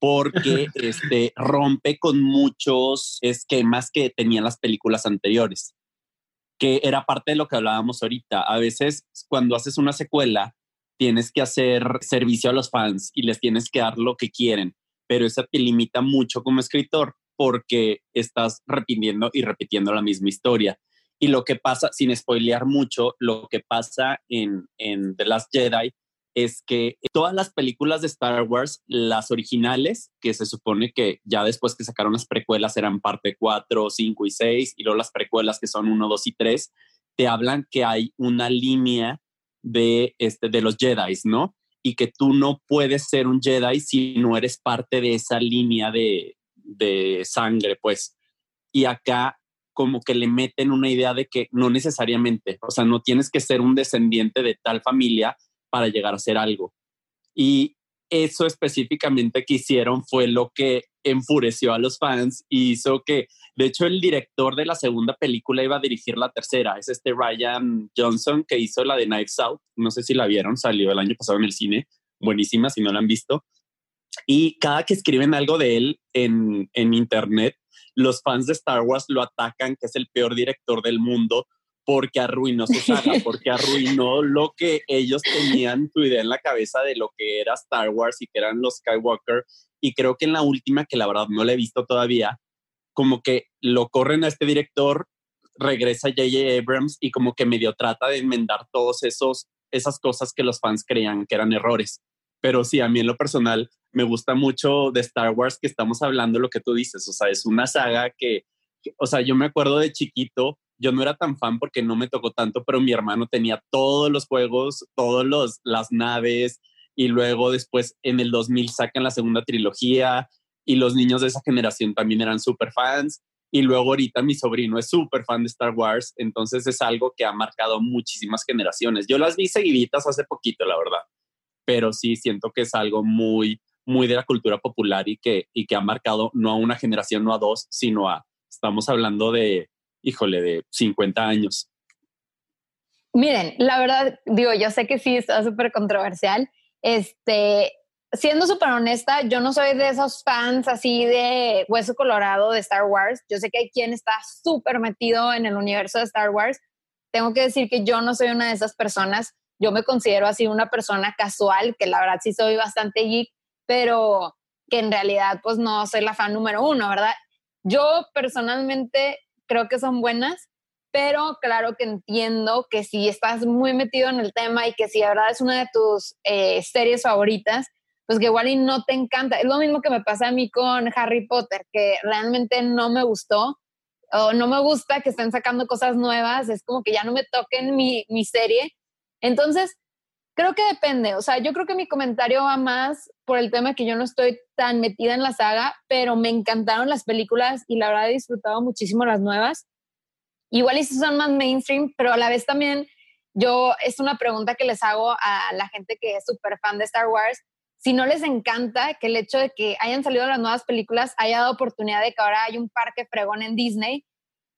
porque <laughs> este, rompe con muchos esquemas que tenían las películas anteriores, que era parte de lo que hablábamos ahorita. A veces cuando haces una secuela, tienes que hacer servicio a los fans y les tienes que dar lo que quieren, pero eso te limita mucho como escritor porque estás repitiendo y repitiendo la misma historia. Y lo que pasa, sin spoilear mucho, lo que pasa en, en The Last Jedi es que todas las películas de Star Wars, las originales, que se supone que ya después que sacaron las precuelas eran parte 4, 5 y 6, y luego las precuelas que son 1, 2 y 3, te hablan que hay una línea de, este, de los Jedi, ¿no? Y que tú no puedes ser un Jedi si no eres parte de esa línea de, de sangre, pues. Y acá como que le meten una idea de que no necesariamente, o sea, no tienes que ser un descendiente de tal familia para llegar a ser algo. Y eso específicamente que hicieron fue lo que enfureció a los fans y hizo que, de hecho, el director de la segunda película iba a dirigir la tercera, es este Ryan Johnson que hizo la de Knives Out, no sé si la vieron, salió el año pasado en el cine, buenísima si no la han visto, y cada que escriben algo de él en, en internet, los fans de Star Wars lo atacan, que es el peor director del mundo, porque arruinó su saga, <laughs> porque arruinó lo que ellos tenían su idea en la cabeza de lo que era Star Wars y que eran los Skywalker. Y creo que en la última, que la verdad no la he visto todavía, como que lo corren a este director, regresa J.J. Abrams y como que medio trata de enmendar todos esos esas cosas que los fans creían que eran errores. Pero sí, a mí en lo personal me gusta mucho de Star Wars que estamos hablando lo que tú dices, o sea, es una saga que, o sea, yo me acuerdo de chiquito, yo no era tan fan porque no me tocó tanto, pero mi hermano tenía todos los juegos, todas las naves, y luego después en el 2000 sacan la segunda trilogía, y los niños de esa generación también eran súper fans, y luego ahorita mi sobrino es súper fan de Star Wars, entonces es algo que ha marcado muchísimas generaciones. Yo las vi seguiditas hace poquito, la verdad pero sí siento que es algo muy, muy de la cultura popular y que, y que ha marcado no a una generación, no a dos, sino a, estamos hablando de, híjole, de 50 años. Miren, la verdad, digo, yo sé que sí está súper controversial. Este, siendo súper honesta, yo no soy de esos fans así de hueso colorado de Star Wars. Yo sé que hay quien está súper metido en el universo de Star Wars. Tengo que decir que yo no soy una de esas personas yo me considero así una persona casual, que la verdad sí soy bastante geek, pero que en realidad pues no soy la fan número uno, ¿verdad? Yo personalmente creo que son buenas, pero claro que entiendo que si estás muy metido en el tema y que si de verdad es una de tus eh, series favoritas, pues que igual y no te encanta. Es lo mismo que me pasa a mí con Harry Potter, que realmente no me gustó o no me gusta que estén sacando cosas nuevas, es como que ya no me toquen mi, mi serie. Entonces, creo que depende, o sea, yo creo que mi comentario va más por el tema que yo no estoy tan metida en la saga, pero me encantaron las películas y la verdad he disfrutado muchísimo las nuevas. Igual y si son más mainstream, pero a la vez también yo, es una pregunta que les hago a la gente que es súper fan de Star Wars, si no les encanta que el hecho de que hayan salido las nuevas películas haya dado oportunidad de que ahora hay un parque fregón en Disney,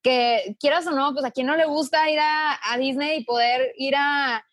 que quieras o no, pues a quien no le gusta ir a, Disney y poder ir a,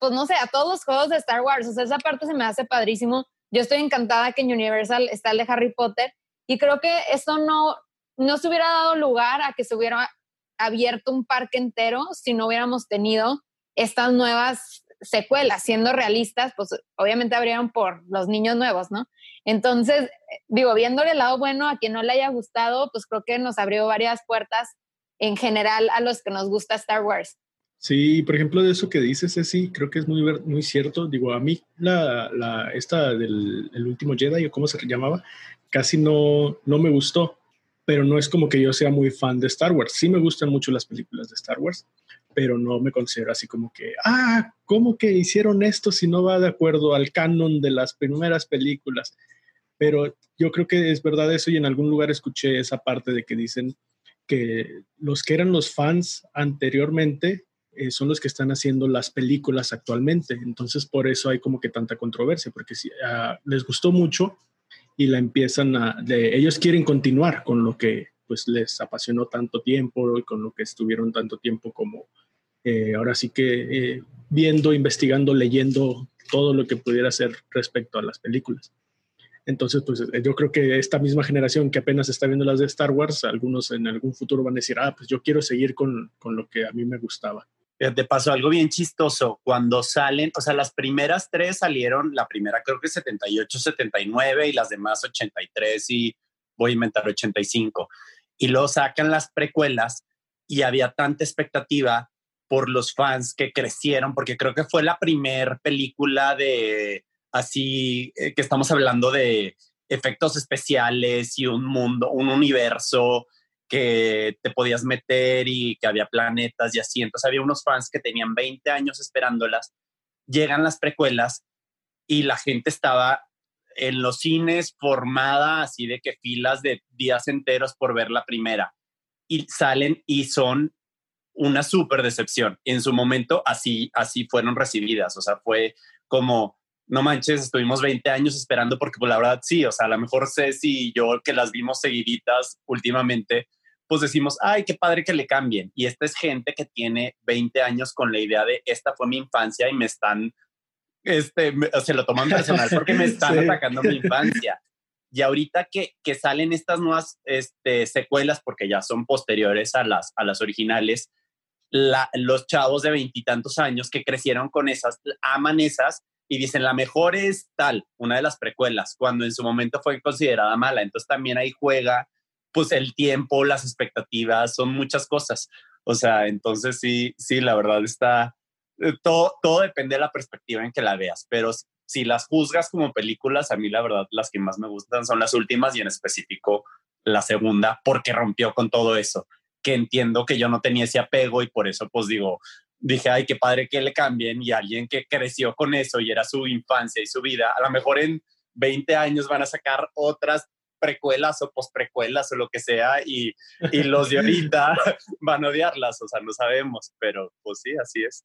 pues no sé, a todos los juegos de Star Wars. O sea, esa parte se me hace padrísimo. Yo estoy encantada que en Universal está el de Harry Potter y creo que eso no, no se hubiera dado lugar a que se hubiera abierto un parque entero si no hubiéramos tenido estas nuevas secuelas, siendo realistas, pues obviamente abrieron por los niños nuevos, ¿no? Entonces, digo, viéndole el lado bueno a quien no le haya gustado, pues creo que nos abrió varias puertas en general a los que nos gusta Star Wars. Sí, por ejemplo, de eso que dices, sí, creo que es muy, muy cierto. Digo, a mí la, la esta del el último Jedi, o cómo se llamaba, casi no, no me gustó, pero no es como que yo sea muy fan de Star Wars. Sí me gustan mucho las películas de Star Wars, pero no me considero así como que, ah, ¿cómo que hicieron esto si no va de acuerdo al canon de las primeras películas? Pero yo creo que es verdad eso y en algún lugar escuché esa parte de que dicen que los que eran los fans anteriormente eh, son los que están haciendo las películas actualmente. Entonces por eso hay como que tanta controversia, porque ah, les gustó mucho y la empiezan a, ellos quieren continuar con lo que pues les apasionó tanto tiempo y con lo que estuvieron tanto tiempo como eh, ahora sí que eh, viendo, investigando, leyendo todo lo que pudiera ser respecto a las películas. Entonces, pues eh, yo creo que esta misma generación que apenas está viendo las de Star Wars, algunos en algún futuro van a decir, ah, pues yo quiero seguir con, con lo que a mí me gustaba. Te pasó algo bien chistoso. Cuando salen, o sea, las primeras tres salieron, la primera creo que 78, 79 y las demás 83 y voy a inventar 85 y luego sacan las precuelas y había tanta expectativa por los fans que crecieron, porque creo que fue la primera película de así eh, que estamos hablando de efectos especiales y un mundo, un universo que te podías meter y que había planetas y así. Entonces había unos fans que tenían 20 años esperándolas. Llegan las precuelas y la gente estaba en los cines formada así de que filas de días enteros por ver la primera y salen y son una súper decepción. En su momento así, así fueron recibidas, o sea, fue como, no manches, estuvimos 20 años esperando porque pues, la verdad sí, o sea, a lo mejor Ceci y yo que las vimos seguiditas últimamente, pues decimos, ay, qué padre que le cambien. Y esta es gente que tiene 20 años con la idea de, esta fue mi infancia y me están este, se lo toman personal porque me <laughs> están atacando mi infancia. Y ahorita que, que salen estas nuevas este, secuelas, porque ya son posteriores a las, a las originales, los chavos de veintitantos años que crecieron con esas, aman esas y dicen, la mejor es tal, una de las precuelas, cuando en su momento fue considerada mala. Entonces también ahí juega, pues el tiempo, las expectativas, son muchas cosas. O sea, entonces sí, sí, la verdad está, eh, todo, todo depende de la perspectiva en que la veas, pero si las juzgas como películas, a mí la verdad las que más me gustan son las últimas y en específico la segunda, porque rompió con todo eso, que entiendo que yo no tenía ese apego y por eso pues digo, dije, ay, qué padre que le cambien y alguien que creció con eso y era su infancia y su vida, a lo mejor en 20 años van a sacar otras precuelas o posprecuelas o lo que sea y, y <laughs> los de ahorita <laughs> van a odiarlas, o sea, no sabemos, pero pues sí, así es.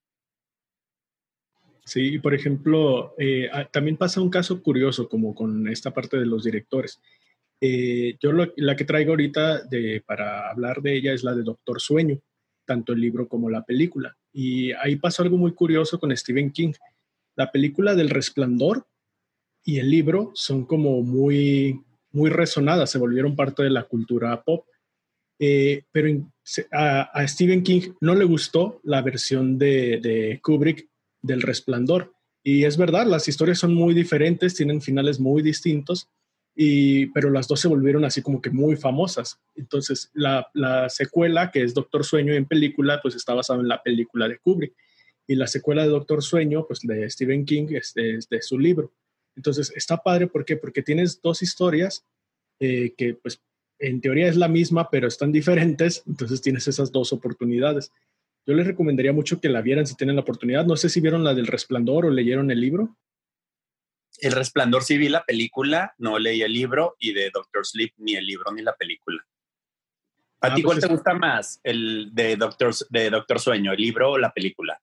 Sí, por ejemplo, eh, ah, también pasa un caso curioso como con esta parte de los directores. Eh, yo la que traigo ahorita de, para hablar de ella es la de Doctor Sueño, tanto el libro como la película. Y ahí pasa algo muy curioso con Stephen King. La película del Resplandor y el libro son como muy, muy resonadas, se volvieron parte de la cultura pop. Eh, pero a, Stephen King no le gustó la versión de, de Kubrick del resplandor. Y es verdad, las historias son muy diferentes, tienen finales muy distintos, y, pero las dos se volvieron así como que muy famosas. Entonces, la, la secuela, que es Doctor Sueño en película, pues está basada en la película de Kubrick. Y la secuela de Doctor Sueño, pues de Stephen King, es de, de su libro. Entonces, está padre, ¿por qué? Porque tienes dos historias eh, que, pues, en teoría es la misma, pero están <laughs> diferentes, entonces tienes esas dos oportunidades. Yo les recomendaría mucho que la vieran si tienen la oportunidad. No sé si vieron la del Resplandor o leyeron el libro. El Resplandor sí vi la película, no leí el libro y de Doctor Sleep ni el libro ni la película. ¿A Ah, ti cuál pues te gusta más, el de Doctor, de Doctor Sueño, el libro o la película?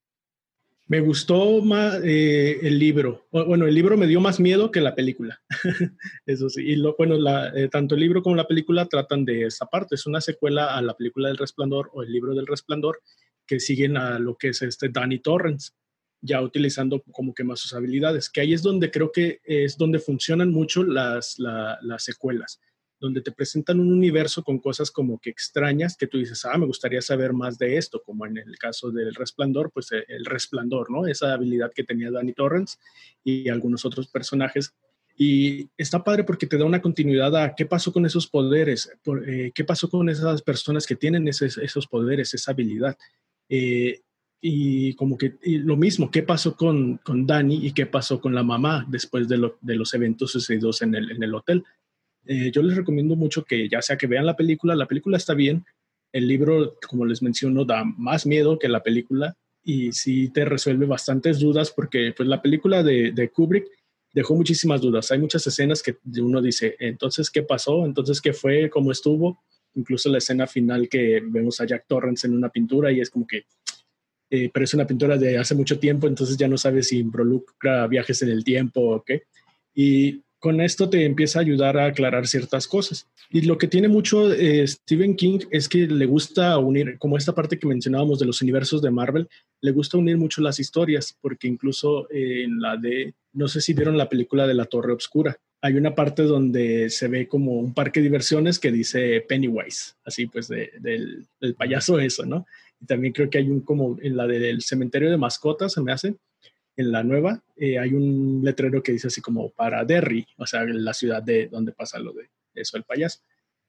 Me gustó más eh, el libro. Bueno, el libro me dio más miedo que la película. <laughs> Eso sí. Y lo, bueno, eh, tanto el libro como la película tratan de esa parte. Es una secuela a la película del Resplandor o el libro del Resplandor que siguen a lo que es este Danny Torrance, ya utilizando como que más sus habilidades. Que ahí es donde creo que es donde funcionan mucho las, la- las secuelas donde te presentan un universo con cosas como que extrañas que tú dices, ah, me gustaría saber más de esto, como en el caso del resplandor, pues eh, el resplandor, ¿no? Esa habilidad que tenía Danny Torrance y algunos otros personajes. Y está padre porque te da una continuidad a qué pasó con esos poderes, por, eh, qué pasó con esas personas que tienen esos, esos poderes, esa habilidad. Eh, y como que lo mismo, qué pasó con, con Danny y qué pasó con la mamá después de, de los eventos sucedidos en el, en el hotel. Eh, yo les recomiendo mucho que ya sea que vean la película, la película está bien, el libro, como les menciono, da más miedo que la película y sí te resuelve bastantes dudas porque pues la película de, de Kubrick dejó muchísimas dudas. Hay muchas escenas que uno dice, entonces, ¿qué pasó? Entonces, ¿qué fue? ¿Cómo estuvo? Incluso la escena final que vemos a Jack Torrance en una pintura y es como que, eh, pero es una pintura de hace mucho tiempo, entonces ya no sabes si involucra viajes en el tiempo o qué. Y con esto te empieza a ayudar a aclarar ciertas cosas. Y lo que tiene mucho eh, Stephen King es que le gusta unir, como esta parte que mencionábamos de los universos de Marvel, le gusta unir mucho las historias, porque incluso eh, en la de, no sé si vieron la película de la Torre Obscura, hay una parte donde se ve como un parque de diversiones que dice Pennywise, así pues de, del, del payaso eso, ¿no? Y también creo que hay un como en la del cementerio de mascotas, se me hace, en la nueva, eh, hay un letrero que dice así como para Derry, o sea, la ciudad de donde pasa lo de eso, el payaso.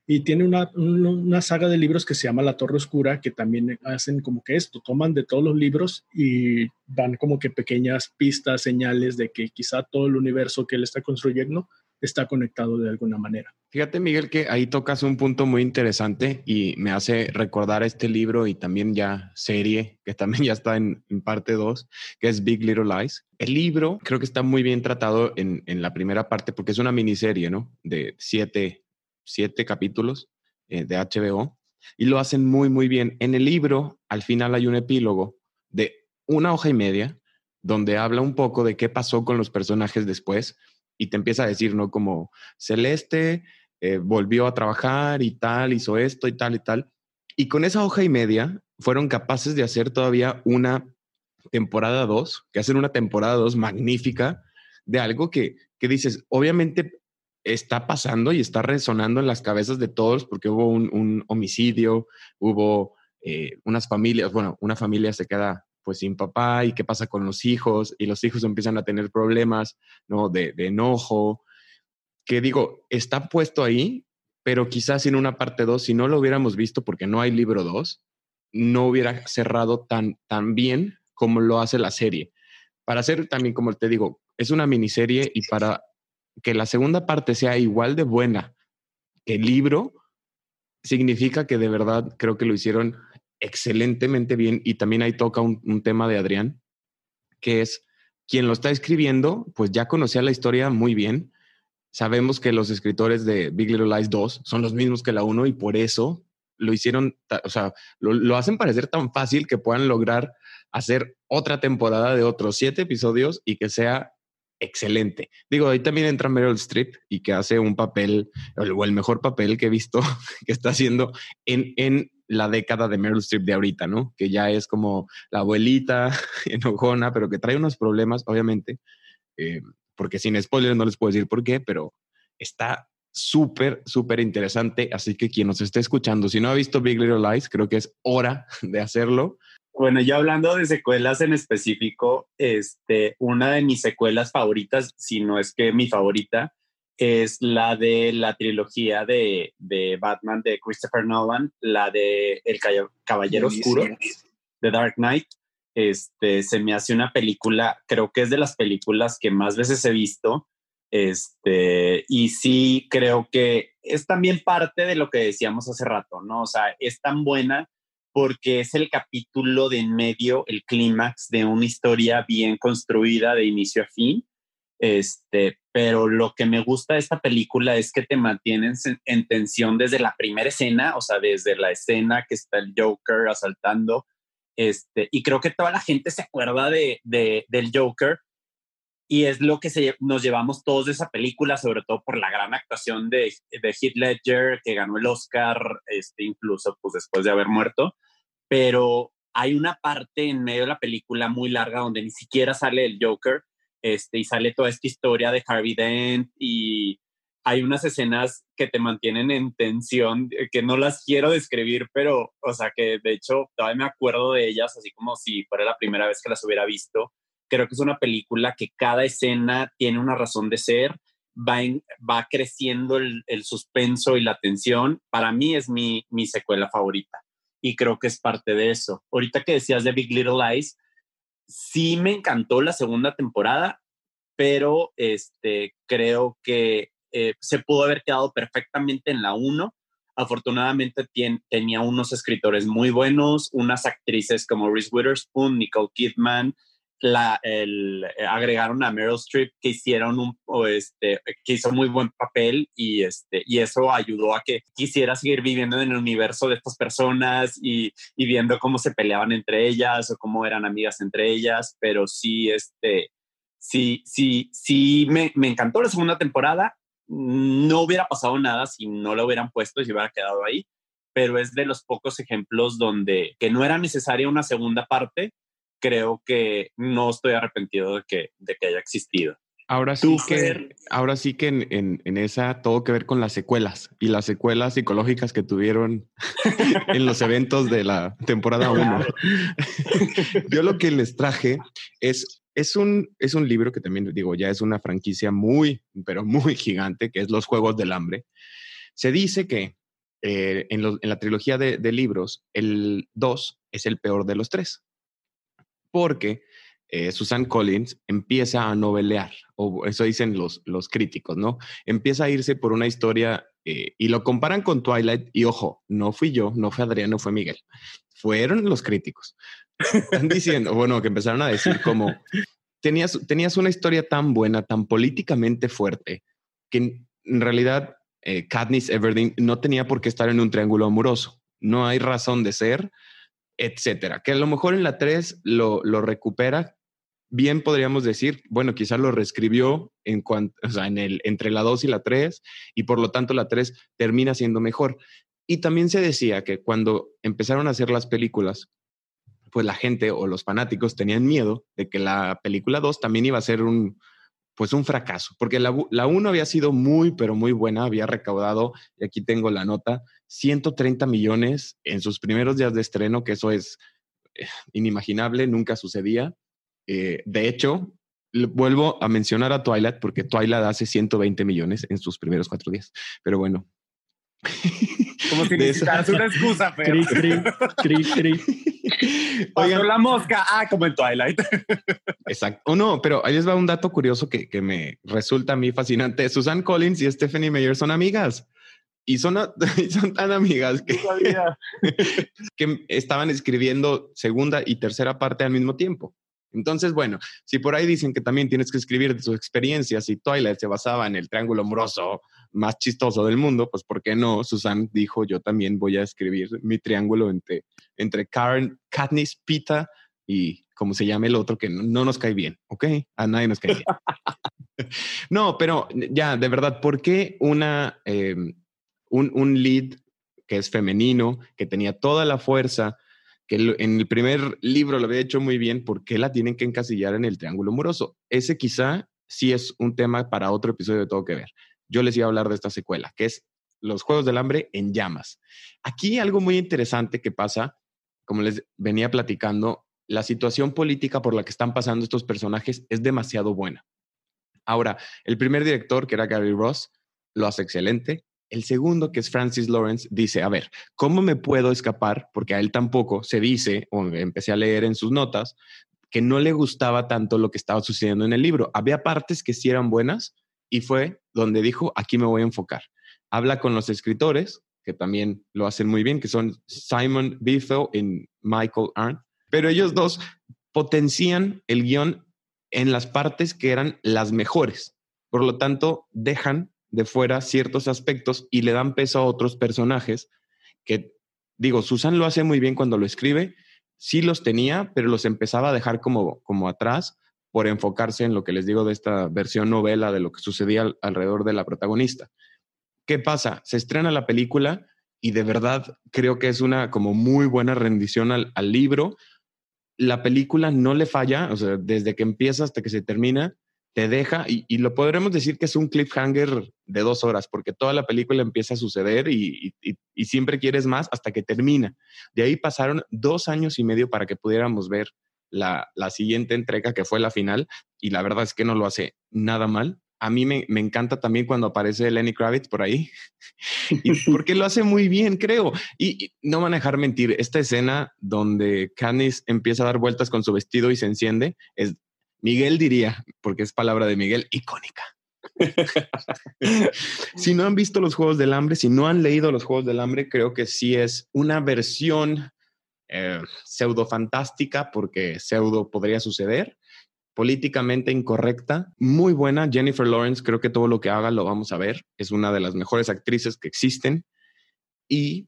Y tiene una, un- una saga de libros que se llama La Torre Oscura, que también hacen como que esto, toman de todos los libros y dan como que pequeñas pistas, señales de que quizá todo el universo que él está construyendo está conectado de alguna manera. Fíjate, Miguel, que ahí tocas un punto muy interesante y me hace recordar este libro y también ya serie, que también <laughs> ya está en, parte 2, que es Big Little Lies. El libro creo que está muy bien tratado en, en la primera parte porque es una miniserie, ¿no? De siete, siete capítulos eh, de HBO y lo hacen muy, muy bien. En el libro, al final hay un epílogo de una hoja y media donde habla un poco de qué pasó con los personajes después y te empieza a decir, ¿no? Como Celeste eh, volvió a trabajar y tal, hizo esto y tal y tal. Y con esa hoja y media fueron capaces de hacer todavía una temporada 2, que hacen una temporada 2 magnífica de algo que, que dices, obviamente está pasando y está resonando en las cabezas de todos porque hubo un, un homicidio, hubo eh, unas familias, bueno, una familia se queda pues sin papá y qué pasa con los hijos y los hijos empiezan a tener problemas, ¿no? De, de enojo, que digo, está puesto ahí, pero quizás en una parte 2, si no lo hubiéramos visto porque no hay libro 2, no hubiera cerrado tan, tan bien como lo hace la serie. Para hacer también, como te digo, es una miniserie y para que la segunda parte sea igual de buena que el libro, significa que de verdad creo que lo hicieron excelentemente bien y también ahí toca un, tema de Adrián, que es quien lo está escribiendo, pues ya conocía la historia muy bien. Sabemos que los escritores de Big Little Lies 2 son los mismos que la 1 y por eso lo hicieron, o sea, lo, lo, hacen parecer tan fácil que puedan lograr hacer otra temporada de otros siete episodios y que sea excelente. Digo, ahí también entra Meryl Streep y que hace un papel, o el mejor papel que he visto <laughs> que está haciendo en, en la década de Meryl Streep de ahorita, ¿no? Que ya es como la abuelita <laughs> enojona, pero que trae unos problemas, obviamente, eh, porque sin spoilers no les puedo decir por qué, pero está súper, súper interesante. Así que quien nos esté escuchando, si no ha visto Big Little Lies, creo que es hora <laughs> de hacerlo. Bueno, ya hablando de secuelas en específico, este, una de mis secuelas favoritas, si no es que mi favorita, es la de la trilogía de, de Batman de Christopher Nolan, la de El Caballero Oscuro, The Dark Knight. Este, se me hace una película, creo que es de las películas que más veces he visto. Este, y sí creo que es también parte de lo que decíamos hace rato, ¿no? O sea, es tan buena porque es el capítulo de en medio, el clímax de una historia bien construida de inicio a fin. Este, pero lo que me gusta de esta película es que te mantienen en tensión desde la primera escena, o sea, desde la escena que está el Joker asaltando, este, y creo que toda la gente se acuerda de, del Joker y es lo que se, nos llevamos todos de esa película, sobre todo por la gran actuación de, de Heath Ledger, que ganó el Oscar, este, incluso pues después de haber muerto, pero hay una parte en medio de la película muy larga donde ni siquiera sale el Joker, este, y sale toda esta historia de Harvey Dent y hay unas escenas que te mantienen en tensión, eh, que no las quiero describir, pero, o sea, que de hecho todavía me acuerdo de ellas, así como si fuera la primera vez que las hubiera visto. Creo que es una película que cada escena tiene una razón de ser, va, va creciendo el, el, suspenso y la tensión. Para mí es mi, mi secuela favorita y creo que es parte de eso. Ahorita que decías de Big Little Lies, sí me encantó la segunda temporada, pero este, creo que eh, se pudo haber quedado perfectamente en la 1. Afortunadamente tenía unos escritores muy buenos, unas actrices como Reese Witherspoon, Nicole Kidman, la, eh, agregaron a Meryl Streep que hicieron un, este, que hizo muy buen papel y, este, y eso ayudó a que quisiera seguir viviendo en el universo de estas personas y, viendo cómo se peleaban entre ellas o cómo eran amigas entre ellas, pero sí, este, sí, sí, sí, me, encantó la segunda temporada. No hubiera pasado nada si no la hubieran puesto y se hubiera quedado ahí, pero es de los pocos ejemplos donde que no era necesaria una segunda parte creo que no estoy arrepentido de que, de que haya existido. Ahora sí que, ahora sí que en, en, esa todo que ver con las secuelas y las secuelas psicológicas que tuvieron <laughs> en los eventos de la temporada 1. <laughs> Yo lo que les traje es, es, un, es un libro que también digo, ya es una franquicia muy, pero muy gigante, que es Los Juegos del Hambre. Se dice que eh, en, en, la trilogía de, de libros, el 2 es el peor de los tres porque eh, Susan Collins empieza a novelear, o eso dicen los, los críticos, ¿no? Empieza a irse por una historia eh, y lo comparan con Twilight y ojo, no fui yo, no fue Adrián, no fue Miguel, fueron los críticos. <laughs> Están diciendo, bueno, que empezaron a decir como, tenías, tenías una historia tan buena, tan políticamente fuerte, que en, realidad eh, Katniss Everdeen no tenía por qué estar en un triángulo amoroso. No hay razón de ser etcétera. Que a lo mejor en la 3 lo, lo recupera. Bien podríamos decir, bueno, quizás lo reescribió en cuanto, o sea, en el, entre la 2 y la 3, y por lo tanto la 3 termina siendo mejor. Y también se decía que cuando empezaron a hacer las películas, pues la gente o los fanáticos tenían miedo de que la película 2 también iba a ser un, pues un fracaso, porque la, la 1 había sido muy, pero muy buena, había recaudado, y aquí tengo la nota, 130 millones en sus primeros días de estreno, que eso es eh, inimaginable, nunca sucedía. Eh, de hecho, vuelvo a mencionar a Twilight porque Twilight hace 120 millones en sus primeros cuatro días. Pero bueno. Como <laughs> si necesitaras una excusa, pero. Cri, cri, <laughs> Oigan, la mosca. Ah, como en Twilight. <laughs> Exacto. O no, pero ahí les va un dato curioso que, que me resulta a mí fascinante. Susan Collins y Stephanie Meyer son amigas y son, <laughs> son tan amigas que, que estaban escribiendo segunda y tercera parte al mismo tiempo. Entonces, bueno, si por ahí dicen que también tienes que escribir de sus experiencias y Twilight se basaba en el triángulo amoroso más chistoso del mundo, pues ¿por qué no? Susan dijo, yo también voy a escribir mi triángulo entre, entre Karen, Katniss, Pita y como se llame el otro que no, nos cae bien, ¿ok? A nadie nos cae bien. <laughs> no, pero ya, de verdad, ¿por qué una, em, un, un lead que es femenino, que tenía toda la fuerza, que en el primer libro lo había hecho muy bien, ¿por qué la tienen que encasillar en el triángulo amoroso? Ese quizá sí es un tema para otro episodio de Todo que Ver. Yo les iba a hablar de esta secuela, que es Los Juegos del Hambre en llamas. Aquí algo muy interesante que pasa, como les venía platicando, la situación política por la que están pasando estos personajes es demasiado buena. Ahora, el primer director, que era Gary Ross, lo hace excelente. El segundo, que es Francis Lawrence, dice, a ver, ¿cómo me puedo escapar? Porque a él tampoco se dice, o empecé a leer en sus notas, que no le gustaba tanto lo que estaba sucediendo en el libro. Había partes que sí eran buenas y fue donde dijo, aquí me voy a enfocar. Habla con los escritores, que también lo hacen muy bien, que son Simon Bithell y Michael Arndt, pero ellos dos potencian el guion en las partes que eran las mejores. Por lo tanto, dejan de fuera ciertos aspectos y le dan peso a otros personajes que, digo, Susan lo hace muy bien cuando lo escribe, sí los tenía, pero los empezaba a dejar como, como atrás por enfocarse en lo que les digo de esta versión novela de lo que sucedía alrededor de la protagonista. ¿Qué pasa? Se estrena la película y de verdad creo que es una como muy buena rendición al, al libro. La película no le falla, o sea, desde que empieza hasta que se termina, te deja, y, lo podremos decir que es un cliffhanger de dos horas, porque toda la película empieza a suceder y, siempre quieres más hasta que termina. De ahí pasaron dos años y medio para que pudiéramos ver la, siguiente entrega, que fue la final, y la verdad es que no lo hace nada mal. A mí me, encanta también cuando aparece Lenny Kravitz por ahí, <laughs> porque lo hace muy bien, creo. Y, no van a dejar mentir, esta escena donde Candice empieza a dar vueltas con su vestido y se enciende, es Miguel diría, porque es palabra de Miguel, icónica. <laughs> si no han visto los Juegos del Hambre, si no han leído los Juegos del Hambre, creo que sí es una versión eh, pseudo fantástica, porque pseudo podría suceder, políticamente incorrecta, muy buena. Jennifer Lawrence, creo que todo lo que haga lo vamos a ver. Es una de las mejores actrices que existen. Y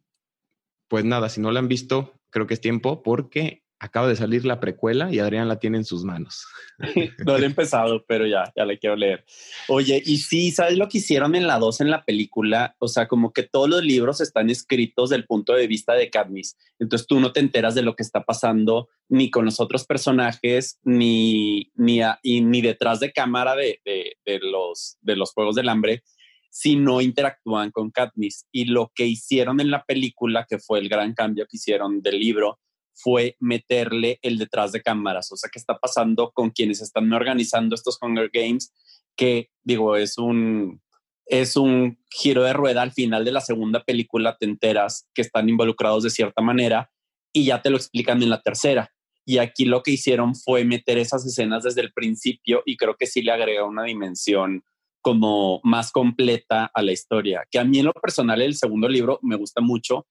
pues nada, si no la han visto, creo que es tiempo porque acaba de salir la precuela y Adrián la tiene en sus manos. <laughs> no he empezado, pero ya, ya la quiero leer. Oye, y sí, ¿sabes lo que hicieron en la 2 en la película? O sea, como que todos los libros están escritos del punto de vista de Katniss. Entonces tú no te enteras de lo que está pasando ni con los otros personajes, ni, ni, ni detrás de cámara de, de, los, de los Juegos del Hambre si no interactúan con Katniss. Y lo que hicieron en la película, que fue el gran cambio que hicieron del libro, fue meterle el detrás de cámaras. O sea, ¿qué está pasando con quienes están organizando estos Hunger Games? Que digo, es un, es un giro de rueda al final de la segunda película, te enteras que están involucrados de cierta manera y ya te lo explican en la tercera. Y aquí lo que hicieron fue meter esas escenas desde el principio y creo que sí le agrega una dimensión como más completa a la historia, que a mí en lo personal el segundo libro me gusta mucho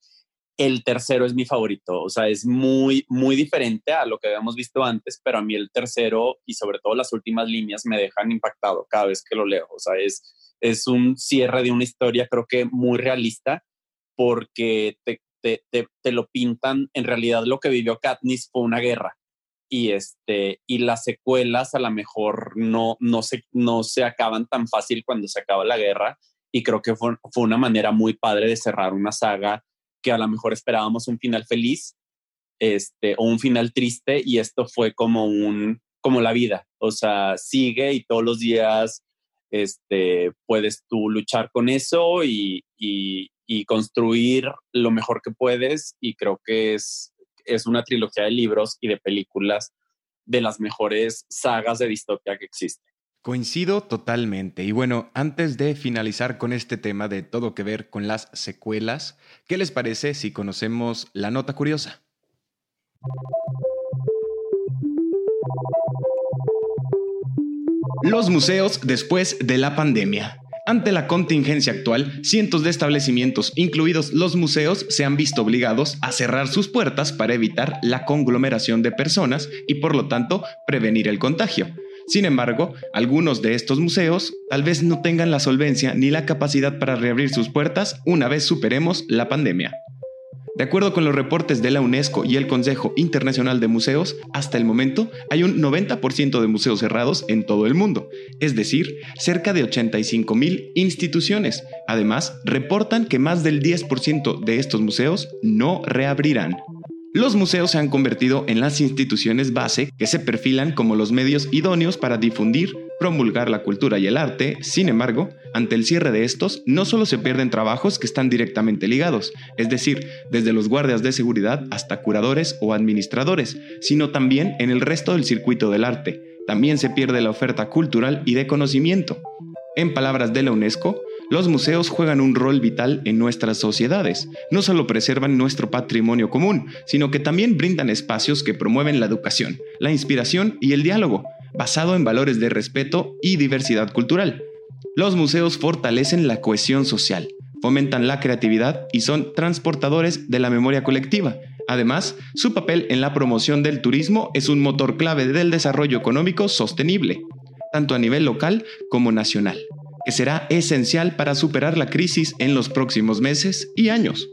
el tercero es mi favorito, o sea, es muy, muy diferente a lo que habíamos visto antes, pero a mí el tercero y sobre todo las últimas líneas me dejan impactado cada vez que lo leo, o sea, es, es un cierre de una historia creo que muy realista porque te, te, lo pintan, en realidad lo que vivió Katniss fue una guerra y, este, y las secuelas a lo mejor no, no, se, no se acaban tan fácil cuando se acaba la guerra y creo que fue, fue una manera muy padre de cerrar una saga que a lo mejor esperábamos un final feliz este, o un final triste y esto fue como un, como la vida, o sea, sigue y todos los días este, puedes tú luchar con eso y, y, construir lo mejor que puedes y creo que es, es una trilogía de libros y de películas de las mejores sagas de distopia que existen. Coincido totalmente. Y bueno, antes de finalizar con este tema de todo que ver con las secuelas, ¿qué les parece si conocemos la nota curiosa? Los museos después de la pandemia. Ante la contingencia actual, cientos de establecimientos, incluidos los museos, se han visto obligados a cerrar sus puertas para evitar la conglomeración de personas y por lo tanto prevenir el contagio. Sin embargo, algunos de estos museos tal vez no tengan la solvencia ni la capacidad para reabrir sus puertas una vez superemos la pandemia. De acuerdo con los reportes de la UNESCO y el Consejo Internacional de Museos, hasta el momento hay un 90% de museos cerrados en todo el mundo, es decir, cerca de 85.000 instituciones. Además, reportan que más del 10% de estos museos no reabrirán. Los museos se han convertido en las instituciones base que se perfilan como los medios idóneos para difundir, promulgar la cultura y el arte. Sin embargo, ante el cierre de estos, no solo se pierden trabajos que están directamente ligados, es decir, desde los guardias de seguridad hasta curadores o administradores, sino también en el resto del circuito del arte. también se pierde la oferta cultural y de conocimiento. En palabras de la UNESCO, los museos juegan un rol vital en nuestras sociedades. No solo preservan nuestro patrimonio común, sino que también brindan espacios que promueven la educación, la inspiración y el diálogo, basado en valores de respeto y diversidad cultural. Los museos fortalecen la cohesión social, fomentan la creatividad y son transportadores de la memoria colectiva. Además, su papel en la promoción del turismo es un motor clave del desarrollo económico sostenible, tanto a nivel local como nacional que será esencial para superar la crisis en los próximos meses y años.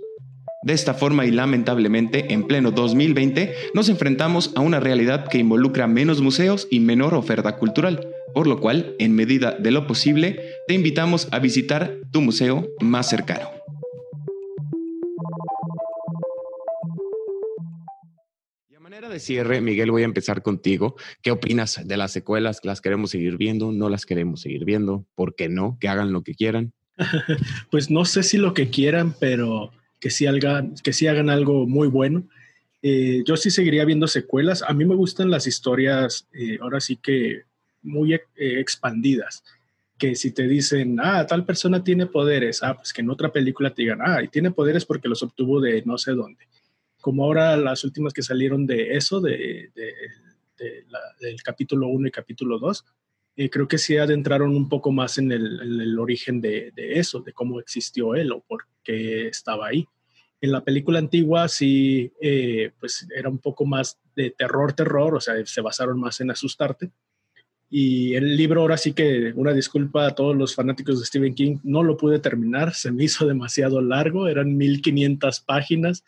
De esta forma y lamentablemente, en pleno 2020, nos enfrentamos a una realidad que involucra menos museos y menor oferta cultural, por lo cual, en medida de lo posible, te invitamos a visitar tu museo más cercano. De cierre, Miguel, voy a empezar contigo. ¿Qué opinas de las secuelas? ¿Las queremos seguir viendo? ¿No las queremos seguir viendo? ¿Por qué no? Que hagan lo que quieran. <laughs> pues no sé si lo que quieran, pero que sí hagan, que hagan algo muy bueno. Eh, yo sí seguiría viendo secuelas. A mí me gustan las historias, eh, ahora sí que muy eh, expandidas. Que si te dicen, ah, tal persona tiene poderes, ah, pues que en otra película te digan, ah, y tiene poderes porque los obtuvo de no sé dónde como ahora las últimas que salieron de eso, de, del capítulo 1 y capítulo 2, eh, creo que sí adentraron un poco más en el, origen de, eso, de cómo existió él o por qué estaba ahí. En la película antigua sí, eh, pues era un poco más de terror, terror, o sea, se basaron más en asustarte. Y el libro, ahora sí que una disculpa a todos los fanáticos de Stephen King, no lo pude terminar, se me hizo demasiado largo, eran 1500 páginas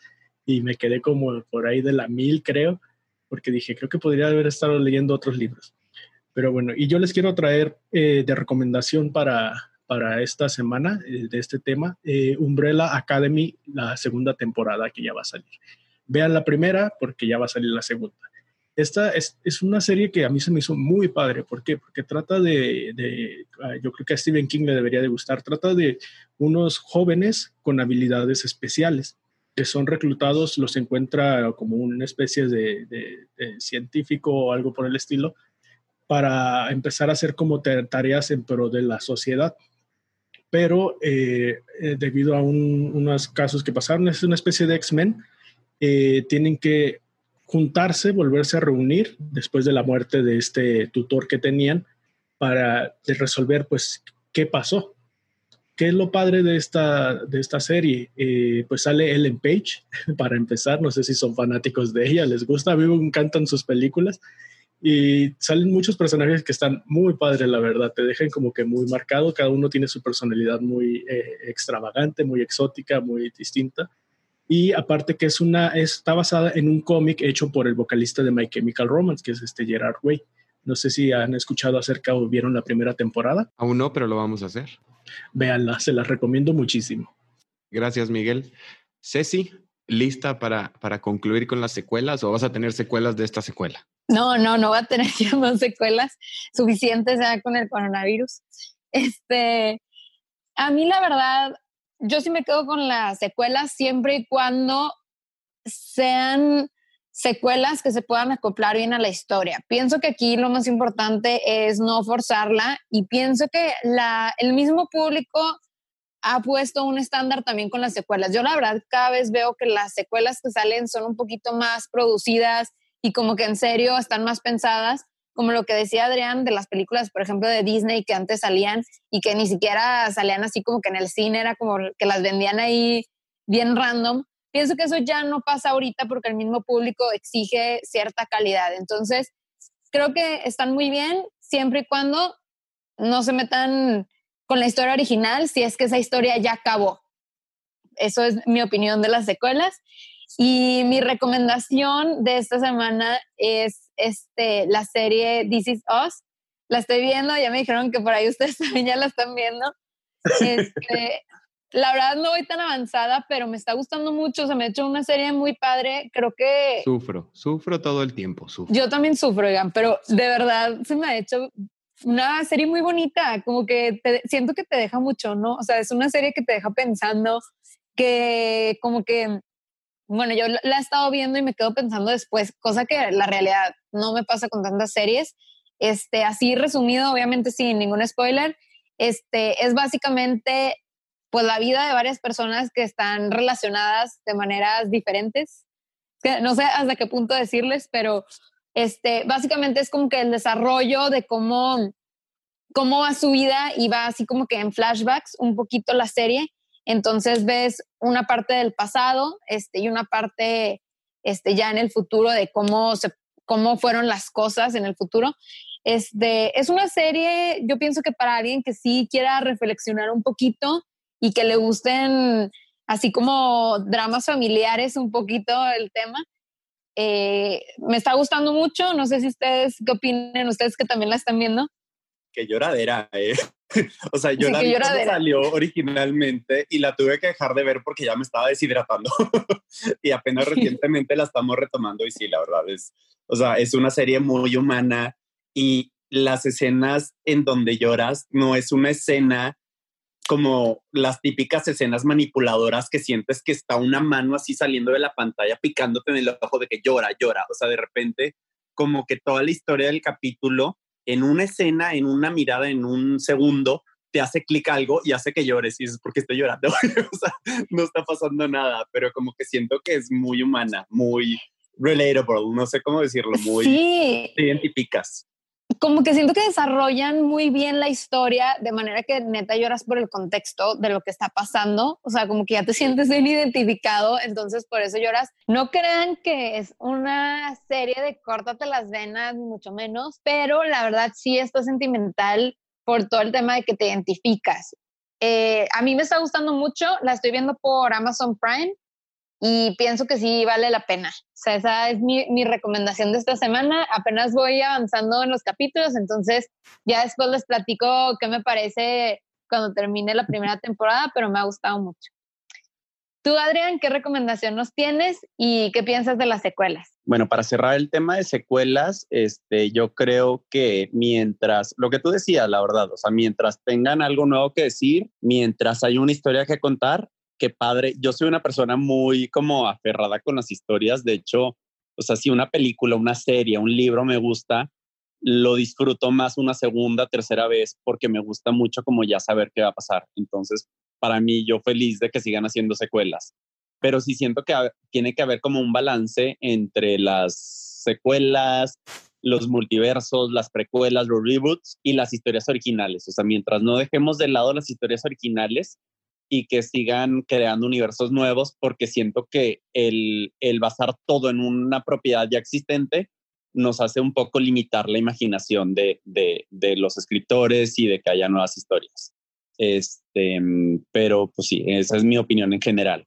y me quedé como por ahí de la mil, creo, porque dije, creo que podría haber estado leyendo otros libros. Pero bueno, y yo les quiero traer eh, de recomendación para, para esta semana eh, de este tema, eh, Umbrella Academy, la segunda temporada que ya va a salir. Vean la primera porque ya va a salir la segunda. Esta es, es una serie que a mí se me hizo muy padre. ¿Por qué? Porque trata de, de, ah, yo creo que a Stephen King le debería de gustar, trata de unos jóvenes con habilidades especiales que son reclutados los encuentra como una especie de, científico o algo por el estilo para empezar a hacer como tareas en pro de la sociedad. Pero eh, eh, debido a unos casos que pasaron, es una especie de X-Men, eh, tienen que juntarse, volverse a reunir después de la muerte de este tutor que tenían para resolver pues qué pasó, ¿Qué es lo padre de esta, de esta serie? Eh, pues sale Ellen Page, <laughs> para empezar, no sé si son fanáticos de ella, les gusta, a mí me encantan sus películas y salen muchos personajes que están muy padres, la verdad, te dejan como que muy marcado, cada uno tiene su personalidad muy eh, extravagante, muy exótica, muy distinta. Y aparte que es una, está basada en un cómic hecho por el vocalista de My Chemical Romance, que es este Gerard Way. No sé si han escuchado acerca o vieron la primera temporada. Aún no, pero lo vamos a hacer. Véanla, se las recomiendo muchísimo. Gracias, Miguel. Ceci, ¿lista para, para concluir con las secuelas o vas a tener secuelas de esta secuela? No, no, no va a tener <laughs> ya más secuelas suficientes ya con el coronavirus. Este, a mí la verdad, yo sí me quedo con las secuelas siempre y cuando sean secuelas que se puedan acoplar bien a la historia. Pienso que aquí lo más importante es no forzarla y pienso que la, el mismo público ha puesto un estándar también con las secuelas. Yo la verdad cada vez veo que las secuelas que salen son un poquito más producidas y como que en serio están más pensadas, como lo que decía Adrián de las películas, por ejemplo, de Disney que antes salían y que ni siquiera salían así como que en el cine, era como que las vendían ahí bien random Pienso que eso ya no pasa ahorita porque el mismo público exige cierta calidad. Entonces, creo que están muy bien siempre y cuando no se metan con la historia original si es que esa historia ya acabó. Eso es mi opinión de las secuelas. Y mi recomendación de esta semana es este, la serie This Is Us. La estoy viendo, ya me dijeron que por ahí ustedes <laughs> también ya la están viendo. <laughs> Este, la verdad no voy tan avanzada, pero me está gustando mucho. Se me ha hecho una serie muy padre. Creo que... Sufro, sufro todo el tiempo. Sufro. Yo también sufro, oigan, pero de verdad se me ha hecho una serie muy bonita. Como que siento que te deja mucho, ¿no? O sea, es una serie que te deja pensando, que como que... Bueno, yo la he estado viendo y me quedo pensando después, cosa que la realidad no me pasa con tantas series. Este, así resumido, obviamente sin ningún spoiler, este, es básicamente pues la vida de varias personas que están relacionadas de maneras diferentes. no sé hasta qué punto decirles, pero este, básicamente es como que el desarrollo de cómo, cómo va su vida y va así como que en flashbacks un poquito la serie. Entonces ves una parte del pasado este, y una parte este, ya en el futuro de cómo, se, cómo fueron las cosas en el futuro. Este, es una serie, yo pienso que para alguien que sí quiera reflexionar un poquito y que le gusten así como dramas familiares un poquito el tema, eh, me está gustando mucho. No sé si ustedes, ¿qué opinan ustedes que también la están viendo? Que lloradera, ¿eh? <laughs> o sea, yo la vi salió originalmente y la tuve que dejar de ver porque ya me estaba deshidratando. <laughs> y apenas <laughs> recientemente la estamos retomando y sí, la verdad es, o sea, es una serie muy humana y las escenas en donde lloras no es una escena como las típicas escenas manipuladoras que sientes que está una mano así saliendo de la pantalla picándote en el ojo de que llora, llora. O sea, de repente, como que toda la historia del capítulo, en una escena, en una mirada, en un segundo, te hace clic algo y hace que llores y dices, ¿por qué estoy llorando? <laughs> o sea, no está pasando nada, pero como que siento que es muy humana, muy relatable, no sé cómo decirlo, muy... Sí. Te identificas como que siento que desarrollan muy bien la historia de manera que neta lloras por el contexto de lo que está pasando, o sea, como que ya te sientes bien identificado, entonces por eso lloras. No crean que es una serie de córtate las venas, mucho menos, pero la verdad sí está sentimental por todo el tema de que te identificas. Eh, a mí me está gustando mucho, la estoy viendo por Amazon Prime y pienso que sí vale la pena. O sea, esa es mi, recomendación de esta semana. Apenas voy avanzando en los capítulos, entonces ya después les platico qué me parece cuando termine la primera temporada, pero me ha gustado mucho. Tú, Adrián, ¿qué recomendación nos tienes y qué piensas de las secuelas? Bueno, para cerrar el tema de secuelas, este, yo creo que mientras, lo que tú decías, la verdad, o sea, mientras tengan algo nuevo que decir, mientras hay una historia que contar, qué padre. Yo soy una persona muy como aferrada con las historias. De hecho, o sea, si una película, una serie, un libro me gusta, lo disfruto más una segunda, tercera vez porque me gusta mucho como ya saber qué va a pasar. Entonces, para mí, yo feliz de que sigan haciendo secuelas. Pero sí siento que tiene que haber como un balance entre las secuelas, los multiversos, las precuelas, los reboots y las historias originales. O sea, mientras no dejemos de lado las historias originales, y que sigan creando universos nuevos, porque siento que el, el basar todo en una propiedad ya existente nos hace un poco limitar la imaginación de, de, de los escritores y de que haya nuevas historias. Este, pero pues sí, esa es mi opinión en general.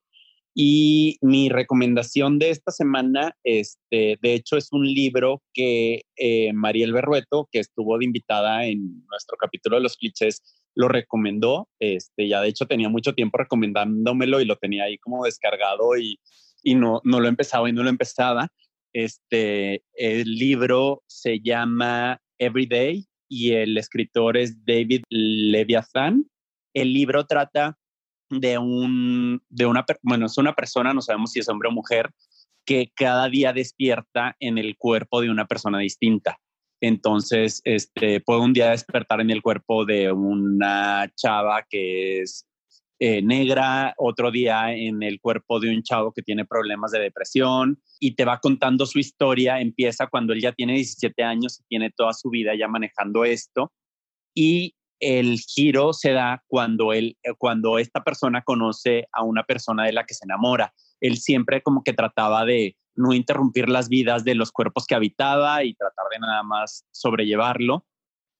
Y mi recomendación de esta semana, este, de hecho, es un libro que eh, Mariel Berrueto, que estuvo de invitada en nuestro capítulo de los clichés, lo recomendó. Este, ya de hecho tenía mucho tiempo recomendándomelo y lo tenía ahí como descargado y, y no, no lo empezaba y no lo empezaba. Este, el libro se llama Everyday y el escritor es David Leviathan. El libro trata de un, de una, bueno, es una persona, no sabemos si es hombre o mujer, que cada día despierta en el cuerpo de una persona distinta. Entonces, este, puedo un día despertar en el cuerpo de una chava que es eh, negra, otro día en el cuerpo de un chavo que tiene problemas de depresión y te va contando su historia. Empieza cuando él ya tiene 17 años y tiene toda su vida ya manejando esto. Y el giro se da cuando, él, eh, cuando esta persona conoce a una persona de la que se enamora. Él siempre como que trataba de no interrumpir las vidas de los cuerpos que habitaba y tratar de nada más sobrellevarlo.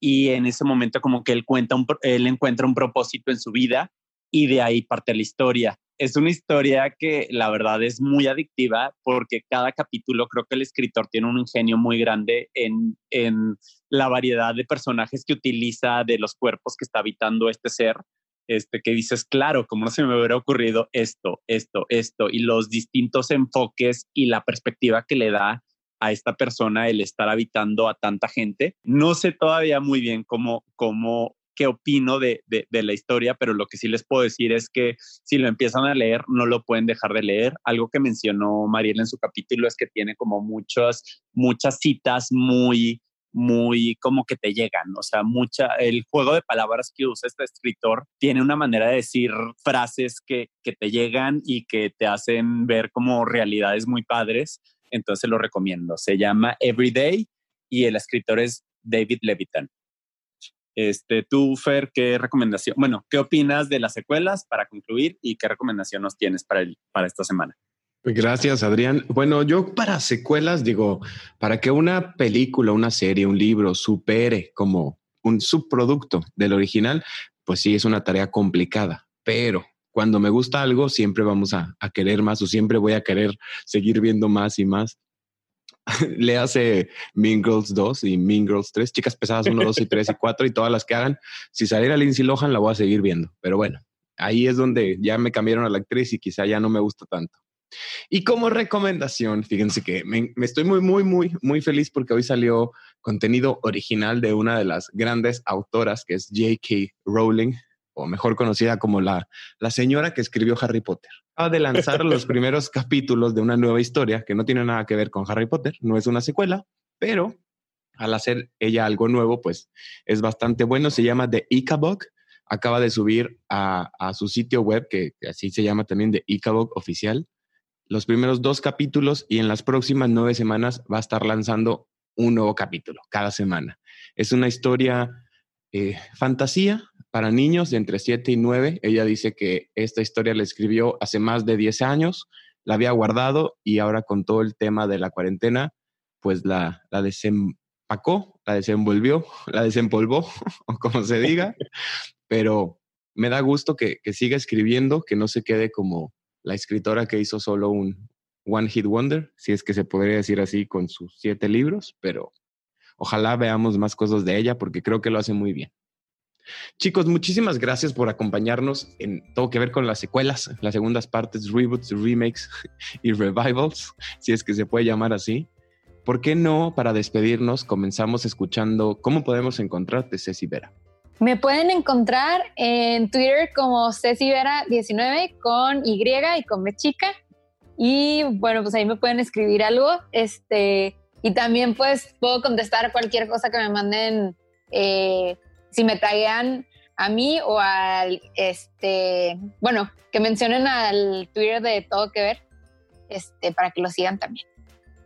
Y en ese momento como que él, cuenta él encuentra un propósito en su vida y de ahí parte la historia. Es una historia que la verdad es muy adictiva porque cada capítulo creo que el escritor tiene un ingenio muy grande en, en la variedad de personajes que utiliza de los cuerpos que está habitando este ser este, que dices, claro, como no se me hubiera ocurrido esto, esto, esto, y los distintos enfoques y la perspectiva que le da a esta persona el estar habitando a tanta gente. No sé todavía muy bien cómo, cómo qué opino de, de, la historia, pero lo que sí les puedo decir es que si lo empiezan a leer, no lo pueden dejar de leer. Algo que mencionó Mariela en su capítulo es que tiene como muchas, muchas citas muy muy como que te llegan, o sea, mucha, el juego de palabras que usa este escritor tiene una manera de decir frases que, que te llegan y que te hacen ver como realidades muy padres, entonces lo recomiendo. Se llama Everyday y el escritor es David Levitan. Este, tú, Fer, ¿qué recomendación? Bueno, ¿qué opinas de las secuelas para concluir y qué recomendación nos tienes para, el, para esta semana? Gracias, Adrián. Bueno, yo para secuelas digo, para que una película, una serie, un libro supere como un subproducto del original, pues sí es una tarea complicada, pero cuando me gusta algo, siempre vamos a, querer más o siempre voy a querer seguir viendo más y más. <laughs> le hace Mean Girls 2 y Mean Girls 3, chicas pesadas 1, 2 y 3 y 4 y todas las que hagan. Si saliera Lindsay Lohan la voy a seguir viendo, pero bueno, ahí es donde ya me cambiaron a la actriz y quizá ya no me gusta tanto. Y como recomendación, fíjense que me, me, estoy muy, muy, muy, muy feliz porque hoy salió contenido original de una de las grandes autoras que es J.K. Rowling, o mejor conocida como la, la señora que escribió Harry Potter de lanzar los <laughs> primeros capítulos de una nueva historia que no tiene nada que ver con Harry Potter, no es una secuela, pero al hacer ella algo nuevo, pues es bastante bueno. Se llama The Icabog. Acaba de subir a, su sitio web, que, así se llama también The Icabog Oficial, los primeros dos capítulos y en las próximas nueve semanas va a estar lanzando un nuevo capítulo cada semana. Es una historia eh, fantasía para niños de entre 7 y 9. Ella dice que esta historia la escribió hace más de 10 años, la había guardado y ahora con todo el tema de la cuarentena, pues la, la desempacó, la desenvolvió, <laughs> la desempolvó, <laughs> o como se diga. <laughs> Pero me da gusto que, que siga escribiendo, que no se quede como la escritora que hizo solo un One Hit Wonder, si es que se podría decir así con sus siete libros, pero Ojalá veamos más cosas de ella porque creo que lo hace muy bien. Chicos, muchísimas gracias por acompañarnos en todo que ver con las secuelas, las segundas partes, reboots, remakes <laughs> y revivals, si es que se puede llamar así. ¿Por qué no, para despedirnos, comenzamos escuchando cómo podemos encontrarte, Ceci Vera? Me pueden encontrar en Twitter como Ceci Vera 19 con Y y con B chica. Y bueno, pues ahí me pueden escribir algo. Este, y también pues puedo contestar cualquier cosa que me manden, eh, si me traigan a mí o al, este, bueno, que mencionen al Twitter de Todo Que Ver, este, para que lo sigan también.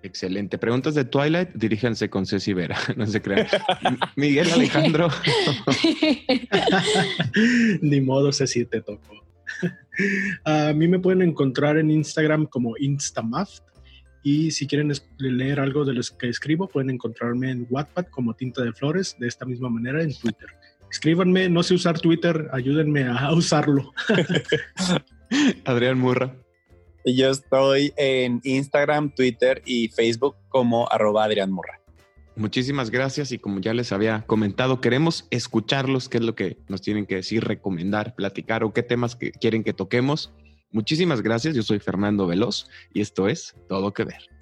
Excelente. Preguntas de Twilight, diríjanse con Ceci Vera, <laughs> no se crean. Miguel <laughs> Alejandro. <laughs> Ni modo, Ceci, te tocó. A mí me pueden encontrar en Instagram como Instamaft y si quieren leer algo de lo que escribo, pueden encontrarme en Wattpad como Tinta de Flores, de esta misma manera en Twitter. Escríbanme, no sé usar Twitter, ayúdenme a usarlo. Adrián Murra. Yo estoy en Instagram, Twitter y Facebook como arroba Adrián Murra. Muchísimas gracias y como ya les había comentado, queremos escucharlos, qué es lo que nos tienen que decir, recomendar, platicar o qué temas que quieren que toquemos. Muchísimas gracias, yo soy Fernando Veloz y esto es Todo que Ver.